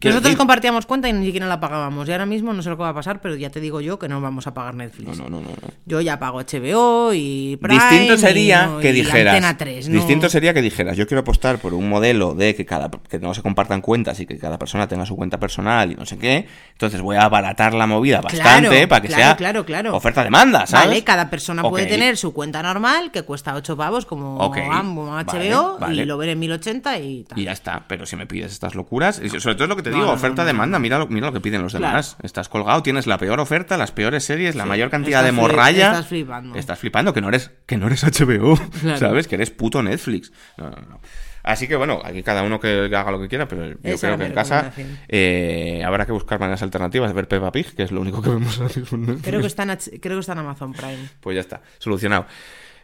Nosotros decir- compartíamos cuenta y ni siquiera la pagábamos. Y ahora mismo no sé lo que va a pasar, pero ya te digo yo que no vamos a pagar Netflix. No, no, no, no. no. Yo ya pago HBO y Prime Distinto sería y- que dijeras. Antena 3, ¿no? Distinto sería que dijeras, yo quiero apostar por un modelo de que cada que no se compartan cuentas y que cada persona tenga su cuenta personal y no sé qué. Entonces voy a abaratar la movida bastante Claro, para que claro, sea claro, claro. oferta-demanda, ¿sabes? Vale, cada persona puede tener su cuenta normal que cuesta 8 pavos como Ok, Ambo, vale, HBO vale. y lo ven en 1080 y tal. Y ya está, pero si me pides estas locuras, y sobre todo es lo que te No, digo, no, no, oferta-demanda, mira, lo, mira lo que piden los Claro. demás. Estás colgado, tienes la peor oferta, las peores series, la Sí, mayor cantidad de morralla. estás flipando. Estás flipando, que no eres, que no eres HBO, Claro. ¿sabes? Que eres puto Netflix. No, no, no. Así que bueno, aquí cada uno que haga lo que quiera, pero yo Esa creo que en casa eh, habrá que buscar maneras alternativas de ver Peppa Pig, que es lo único que vemos ahora mismo. Creo que está en, creo que está en Amazon Prime. Pues ya está, solucionado.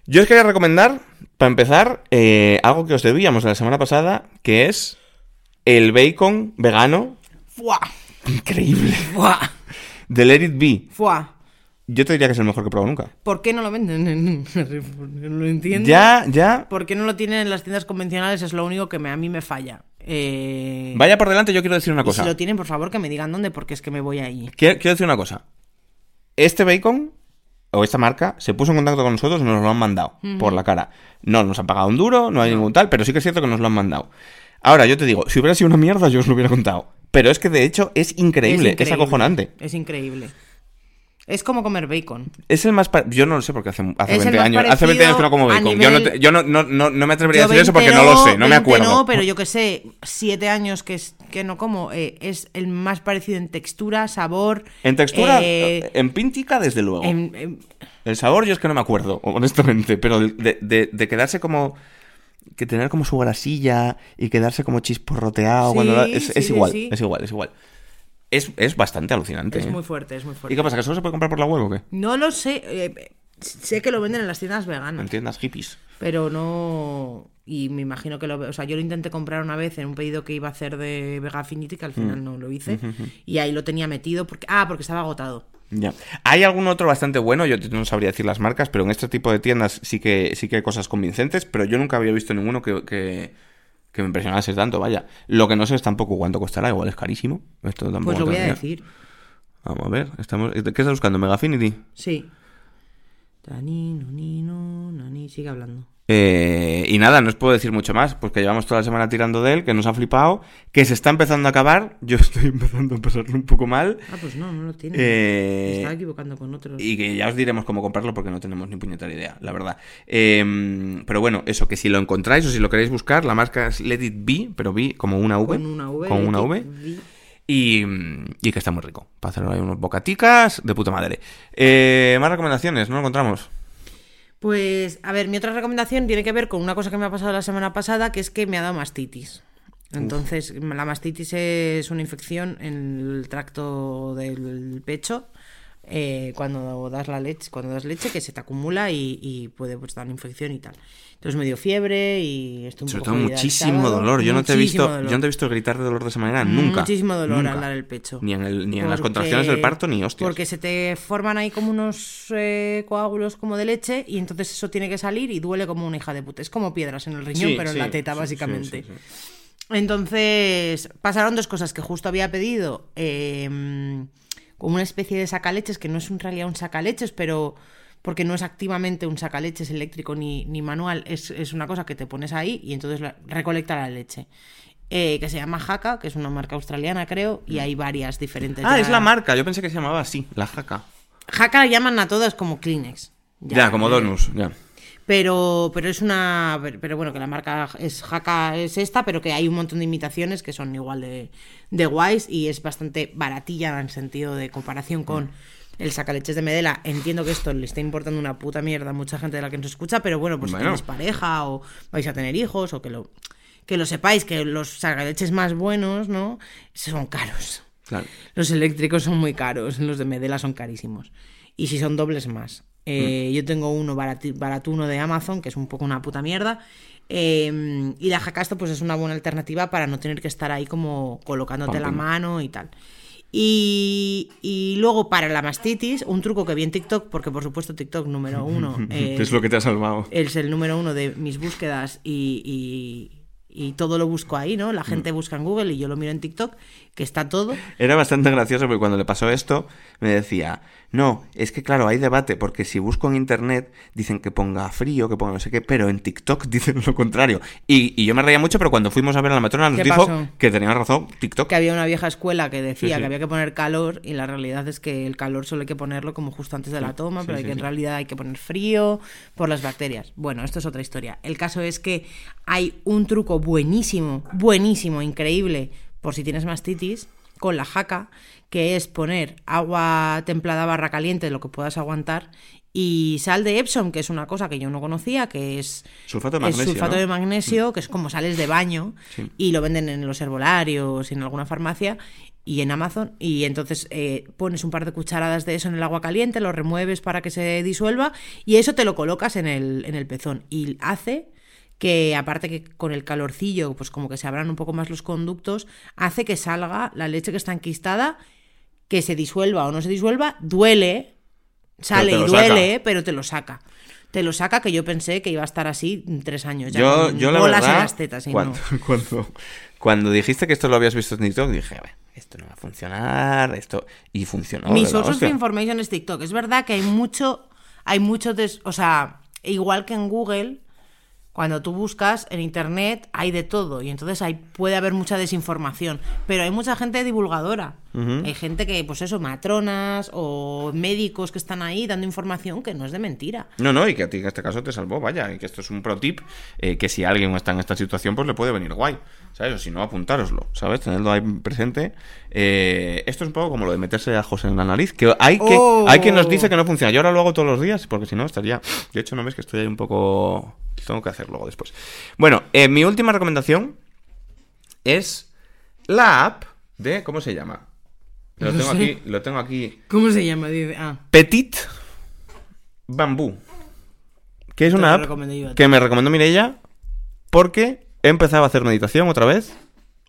Yo os quería recomendar, para empezar, eh, algo que os debíamos la semana pasada, que es el bacon vegano. ¡Fua! Increíble. ¡Fua! De Let It Be. ¡Fua! Yo te diría que es el mejor que he probado nunca. ¿Por qué no lo venden? no lo entiendo. Ya, ya. ¿Por qué no lo tienen en las tiendas convencionales? Es lo único que me- a mí me falla. Eh, Vaya por delante, yo quiero decir una y cosa. si lo tienen, por favor, que me digan dónde, porque es que me voy ahí. Quiero, quiero decir una cosa. Este bacon, o esta marca, se puso en contacto con nosotros y nos lo han mandado por la cara. No nos han pagado un duro, no hay ningún tal, pero sí que es cierto que nos lo han mandado. Ahora, yo te digo, si hubiera sido una mierda, yo os lo hubiera contado. Pero es que de hecho es increíble, es, acojonante. Es increíble. Es como comer bacon. Es el más. Yo no lo sé porque hace, hace Es el 20 más años. Hace 20 años que no como bacon. Yo, no, te- yo no, no, no, no me atrevería a decir eso porque 20 no lo sé, no me 20 acuerdo. No, pero yo que sé, siete años que, es, que no como, eh, es el más parecido en textura, sabor. En textura, eh, en píntica, desde luego. en- en- El sabor yo es que no me acuerdo, honestamente, pero de, de- de quedarse como... Que tener como su grasilla y quedarse como chisporroteado Sí, cuando la- es, sí, es sí, igual, sí. es igual, es igual. Es, es bastante alucinante. es ¿eh? muy fuerte, es muy ¿Y fuerte. qué pasa? ¿Que solo se puede comprar por la web o qué? No lo sé. eh, sé que lo venden en las tiendas veganas. En tiendas hippies. Pero no. Y me imagino que lo. O sea, yo lo intenté comprar una vez en un pedido que iba a hacer de Vega Affinity, que al Mm. final no lo hice. Y ahí lo tenía metido. porque Ah, porque estaba agotado. Ya. Hay algún otro bastante bueno, yo no sabría decir las marcas, pero en este tipo de tiendas sí que, sí que hay cosas convincentes, pero yo nunca había visto ninguno que, que, que me impresionase tanto, vaya. Lo que no sé es tampoco cuánto costará, igual es carísimo. Esto tampoco Pues lo voy a idea. decir. Vamos a ver, estamos... ¿qué estás buscando? ¿Megafinity? Sí. Tani, no, ni, no, nani, sigue hablando. Eh, y nada, no os puedo decir mucho más, porque llevamos toda la semana tirando de él, que nos ha flipado, que se está empezando a acabar. Yo estoy empezando a pasarlo un poco mal. Ah, pues no, no lo tiene. Eh, Me estaba equivocando con otros. Y que ya os diremos cómo comprarlo porque no tenemos ni puñetera idea, la verdad. Eh, pero bueno, eso, que si lo encontráis o si lo queréis buscar, la marca es Let It Be, pero Be como una V. Con una V. Con una que V. vi- Y, y que está muy rico. Para hacer ahí unos bocaticas de puta madre. Eh, más recomendaciones, ¿no lo encontramos? Pues, a ver, mi otra recomendación tiene que ver con una cosa que me ha pasado la semana pasada, que es que me ha dado mastitis. Entonces, la mastitis es una infección en el tracto del pecho eh, cuando das la leche, cuando das leche que se te acumula y, y puede pues, dar una infección y tal. Entonces me dio fiebre y un Sobre poco todo muchísimo dolor. Yo no te he visto, dolor. yo no te he visto gritar de dolor de esa manera nunca. Muchísimo dolor nunca. al dar el pecho. Ni en, el- ni en las contracciones del parto ni hostias. Porque se te forman ahí como unos eh, coágulos como de leche y entonces eso tiene que salir y duele como una hija de puta. Es como piedras en el riñón, Sí, pero en la teta, sí, básicamente. Entonces, pasaron dos cosas que justo había pedido. eh, como una especie de sacaleches, que no es en realidad un sacaleches, pero porque no es activamente un sacaleches eléctrico ni, ni manual, es, es una cosa que te pones ahí y entonces la- recolecta la leche. Eh, que se llama Jaca, que es una marca australiana, creo, y hay varias diferentes. Ah, ya. es la marca. Yo pensé que se llamaba así, la jaca. Jaca llaman a todas como Kleenex. Ya, como eh, Donus, ya. Pero, pero es una. Pero, bueno, que la marca es Jaca es esta, pero que hay un montón de imitaciones que son igual de, de guays y es bastante baratilla en sentido de comparación con el sacaleches de Medela. Entiendo que esto le está importando una puta mierda a mucha gente de la que nos escucha, pero bueno, pues Bueno. si tenéis pareja o vais a tener hijos o que lo. Que lo sepáis, que los sacaleches más buenos, ¿no? Son caros. Claro. Los eléctricos son muy caros, los de Medela son carísimos. Y si son dobles más. Eh, Yo tengo uno barati- baratuno de Amazon, que es un poco una puta mierda. eh, y la Jacasto, pues es una buena alternativa para no tener que estar ahí como colocándote la mano y tal. Y, y luego para la mastitis, un truco que vi en TikTok, porque por supuesto TikTok número uno. eh, es lo que te ha salvado. es el número uno de mis búsquedas y, y- y todo lo busco ahí, ¿no? La gente busca en Google y yo lo miro en TikTok, que está todo. Era bastante gracioso porque cuando le pasó esto me decía, no, es que claro, hay debate porque si busco en internet dicen que ponga frío, que ponga no sé qué, pero en TikTok dicen lo contrario. Y, y yo me reía mucho, pero cuando fuimos a ver a la matrona nos ¿Qué dijo pasó? que tenía razón, TikTok. que había una vieja escuela que decía Sí, sí. que había que poner calor y la realidad es que el calor solo hay que ponerlo como justo antes de la toma, pero que en realidad hay que poner frío por las bacterias. Bueno, esto es otra historia. El caso es que hay un truco buenísimo, buenísimo, increíble, por si tienes mastitis, con la jaca, que es poner agua templada barra caliente, lo que puedas aguantar, y sal de Epsom, que es una cosa que yo no conocía, que es Sulfato de es magnesio, sulfato ¿no? de magnesio, que es como sales de baño, Sí. y lo venden en los herbolarios en alguna farmacia y en Amazon. Y entonces eh, pones un par de cucharadas de eso en el agua caliente, lo remueves para que se disuelva y eso te lo colocas en el, en el pezón. Y hace que, aparte que con el calorcillo, pues como que se abran un poco más los conductos, hace que salga la leche que está enquistada, que se disuelva o no se disuelva, duele, sale y duele, saca. pero te lo saca. Te lo saca que yo pensé que iba a estar así tres años ya. Yo, yo la verdad, las tetas y cuando, no. cuando, cuando dijiste que esto lo habías visto en TikTok, dije, "A ver, esto no va a funcionar, esto... Y funcionó. Mi de la source of hostia. information es TikTok. Es verdad que hay mucho, hay mucho, des- o sea, igual que en Google, cuando tú buscas en internet hay de todo y entonces hay, puede haber mucha desinformación, pero hay mucha gente divulgadora. Hay gente que, pues eso, matronas o médicos que están ahí dando información que no es de mentira. No, no, y que a ti en este caso te salvó, vaya, y que esto es un pro tip, eh, que si alguien está en esta situación, pues le puede venir guay, ¿sabes? O si no, apuntároslo, ¿sabes? Tenerlo ahí presente. Eh, esto es un poco como lo de meterse ajos en la nariz, que hay, que Oh. hay quien nos dice que no funciona. Yo ahora lo hago todos los días, porque si no, estaría... De hecho, no ves que estoy ahí un poco... Tengo que hacer luego después. Bueno, eh, mi última recomendación es la app de... ¿Cómo se llama? Lo No tengo, sé. aquí, lo tengo aquí ¿Cómo se llama? Dice, ah, Petit Bambú. Que es Te una app que me recomendó Mireia porque he empezado a hacer meditación otra vez.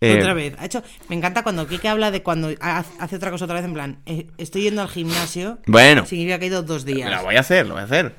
Eh, otra vez. Ha hecho, me encanta cuando Kike habla de cuando ha- hace otra cosa otra vez en plan, eh, estoy yendo al gimnasio. Bueno, Significa que he ido dos días. lo voy a hacer, lo voy a hacer.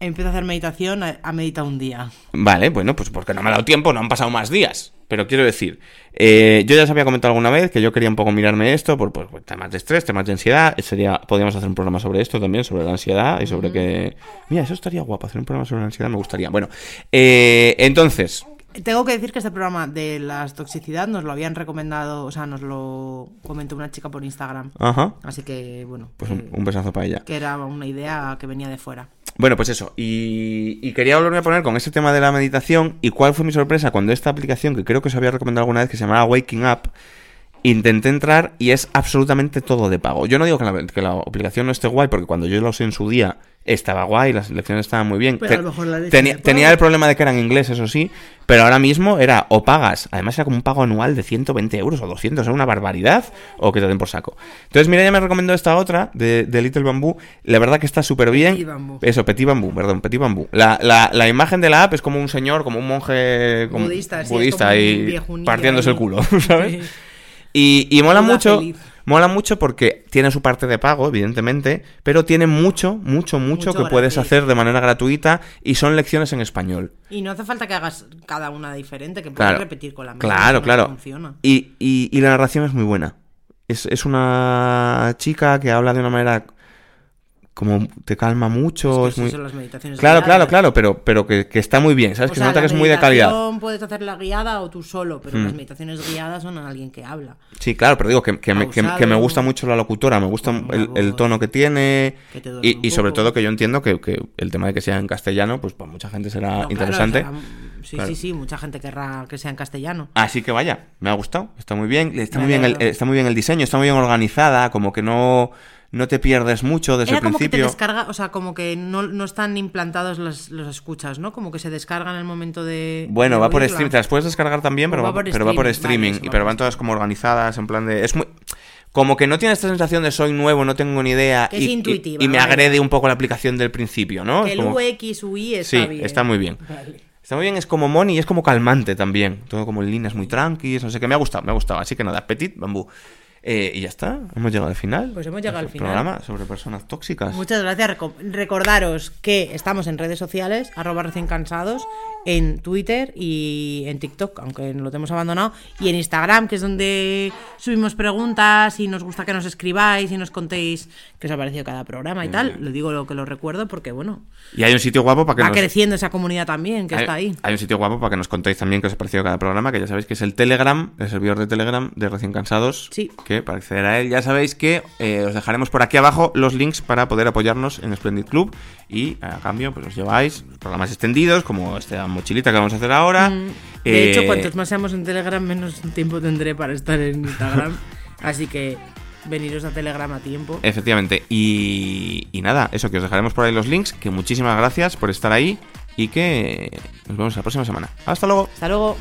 Empiezo a hacer meditación, ha ha meditado un día. Vale, bueno, pues porque no me ha dado tiempo, no han pasado más días. Pero quiero decir, eh, yo ya os había comentado alguna vez que yo quería un poco mirarme esto por, por temas de estrés, temas de ansiedad. Sería, podríamos hacer un programa sobre esto también, sobre la ansiedad y sobre que... Mira, eso estaría guapo, hacer un programa sobre la ansiedad me gustaría. Bueno, eh, entonces, Tengo que decir que este programa de la toxicidad nos lo habían recomendado, o sea, nos lo comentó una chica por Instagram. ajá, Así que, bueno, pues un besazo para ella. que era una idea que venía de fuera. Bueno, pues eso. Y, quería volverme a poner con ese tema de la meditación. ¿Y cuál fue mi sorpresa cuando esta aplicación, que creo que os había recomendado alguna vez, que se llamaba Waking Up, intenté entrar y es absolutamente todo de pago? Yo no digo que la, que la aplicación no esté guay, porque cuando yo lo usé en su día estaba guay, las lecciones estaban muy bien. Pero a lo mejor la tenía, tenía el problema de que era en inglés, eso sí, pero ahora mismo era o pagas, además era como un pago anual de 120 euros o 200, era una barbaridad, o que te den por saco. Entonces, mira, ya me recomendó esta otra de, de Little Bamboo, la verdad que está súper bien. Petit Bamboo. Eso, Petit Bamboo, perdón, Petit Bamboo. La, la, la imagen de la app es como un señor, como un monje como- Budista, sí, como y partiéndose ahí. el culo, ¿sabes? Y, y mola mucho, feliz. mola mucho porque tiene su parte de pago, evidentemente, pero tiene mucho, mucho, mucho, Mucho que puedes hacer de manera gratuita y son lecciones en español. Y no hace falta que hagas cada una diferente, que puedes Claro. repetir con la misma. Claro, no claro. Funciona. Y, y- y la narración es muy buena. Es, es una chica que habla de una manera como te calma mucho. Es muy... son las meditaciones Claro, guiadas. claro, claro, pero, pero que, que está muy bien, ¿sabes? O que sea, se nota que es muy de calidad. Puedes hacerla guiada o tú solo, pero Mm. las meditaciones guiadas son a alguien que habla. Sí, claro, pero digo que, que me, que- me gusta mucho la locutora, me gusta el, tono que tiene y, y sobre todo que yo entiendo que, que el tema de que sea en castellano, pues para mucha gente será No, interesante. sea, sí, Claro. sí, sí, mucha gente querrá que sea en castellano. Así que vaya, me ha gustado, está muy bien, está muy bien, el, está muy bien el diseño, está muy bien organizada, como que no, no te pierdes mucho desde Era el como que te principio. descarga, o sea, como que no, no están implantados los, los escuchas, ¿no? Como que se descargan en el momento de. Bueno, de va por streaming, te las puedes descargar también, pero va va, por pero va por streaming, streaming, vale, eso y va pero por van todas como organizadas, en plan de... Es muy... Como que no tiene esta sensación de soy nuevo, no tengo ni idea. Que es y, y- intuitiva, y me vale. agrede un poco la aplicación del principio, ¿no? Que Es el como- UX, UI está Sí, bien. está muy bien. Vale. Está muy bien, es como money y es como calmante también. Todo como en líneas muy tranquilas, no sé qué. Me ha gustado, me ha gustado. Así que nada, Petit Bambú. Eh, y ya está, hemos llegado al final. Pues hemos llegado al final. programa sobre personas tóxicas. Muchas gracias. Reco- Recordaros que estamos en redes sociales, arroba recién cansados, en Twitter y en TikTok, aunque lo tenemos abandonado, y en Instagram, que es donde subimos preguntas y nos gusta que nos escribáis y nos contéis qué os ha parecido cada programa y tal. Lo digo lo que lo recuerdo porque, bueno, Y hay un sitio guapo para que va nos... creciendo esa comunidad también, que hay, está ahí. hay un sitio guapo para que nos contéis también qué os ha parecido cada programa, que ya sabéis que es el Telegram, el servidor de Telegram de Recién Cansados. Sí. Que para acceder a él ya sabéis que eh, os dejaremos por aquí abajo los links para poder apoyarnos en Splendid Club. Y a cambio, pues os lleváis programas extendidos, como esta mochilita que vamos a hacer ahora. Mm. De hecho, Eh, cuantos más seamos en Telegram, menos tiempo tendré para estar en Instagram. Así que veniros a Telegram a tiempo. Efectivamente. Y, y nada, eso que os dejaremos por ahí los links. Que muchísimas gracias por estar ahí. Y que nos vemos la próxima semana. Hasta luego. Hasta luego.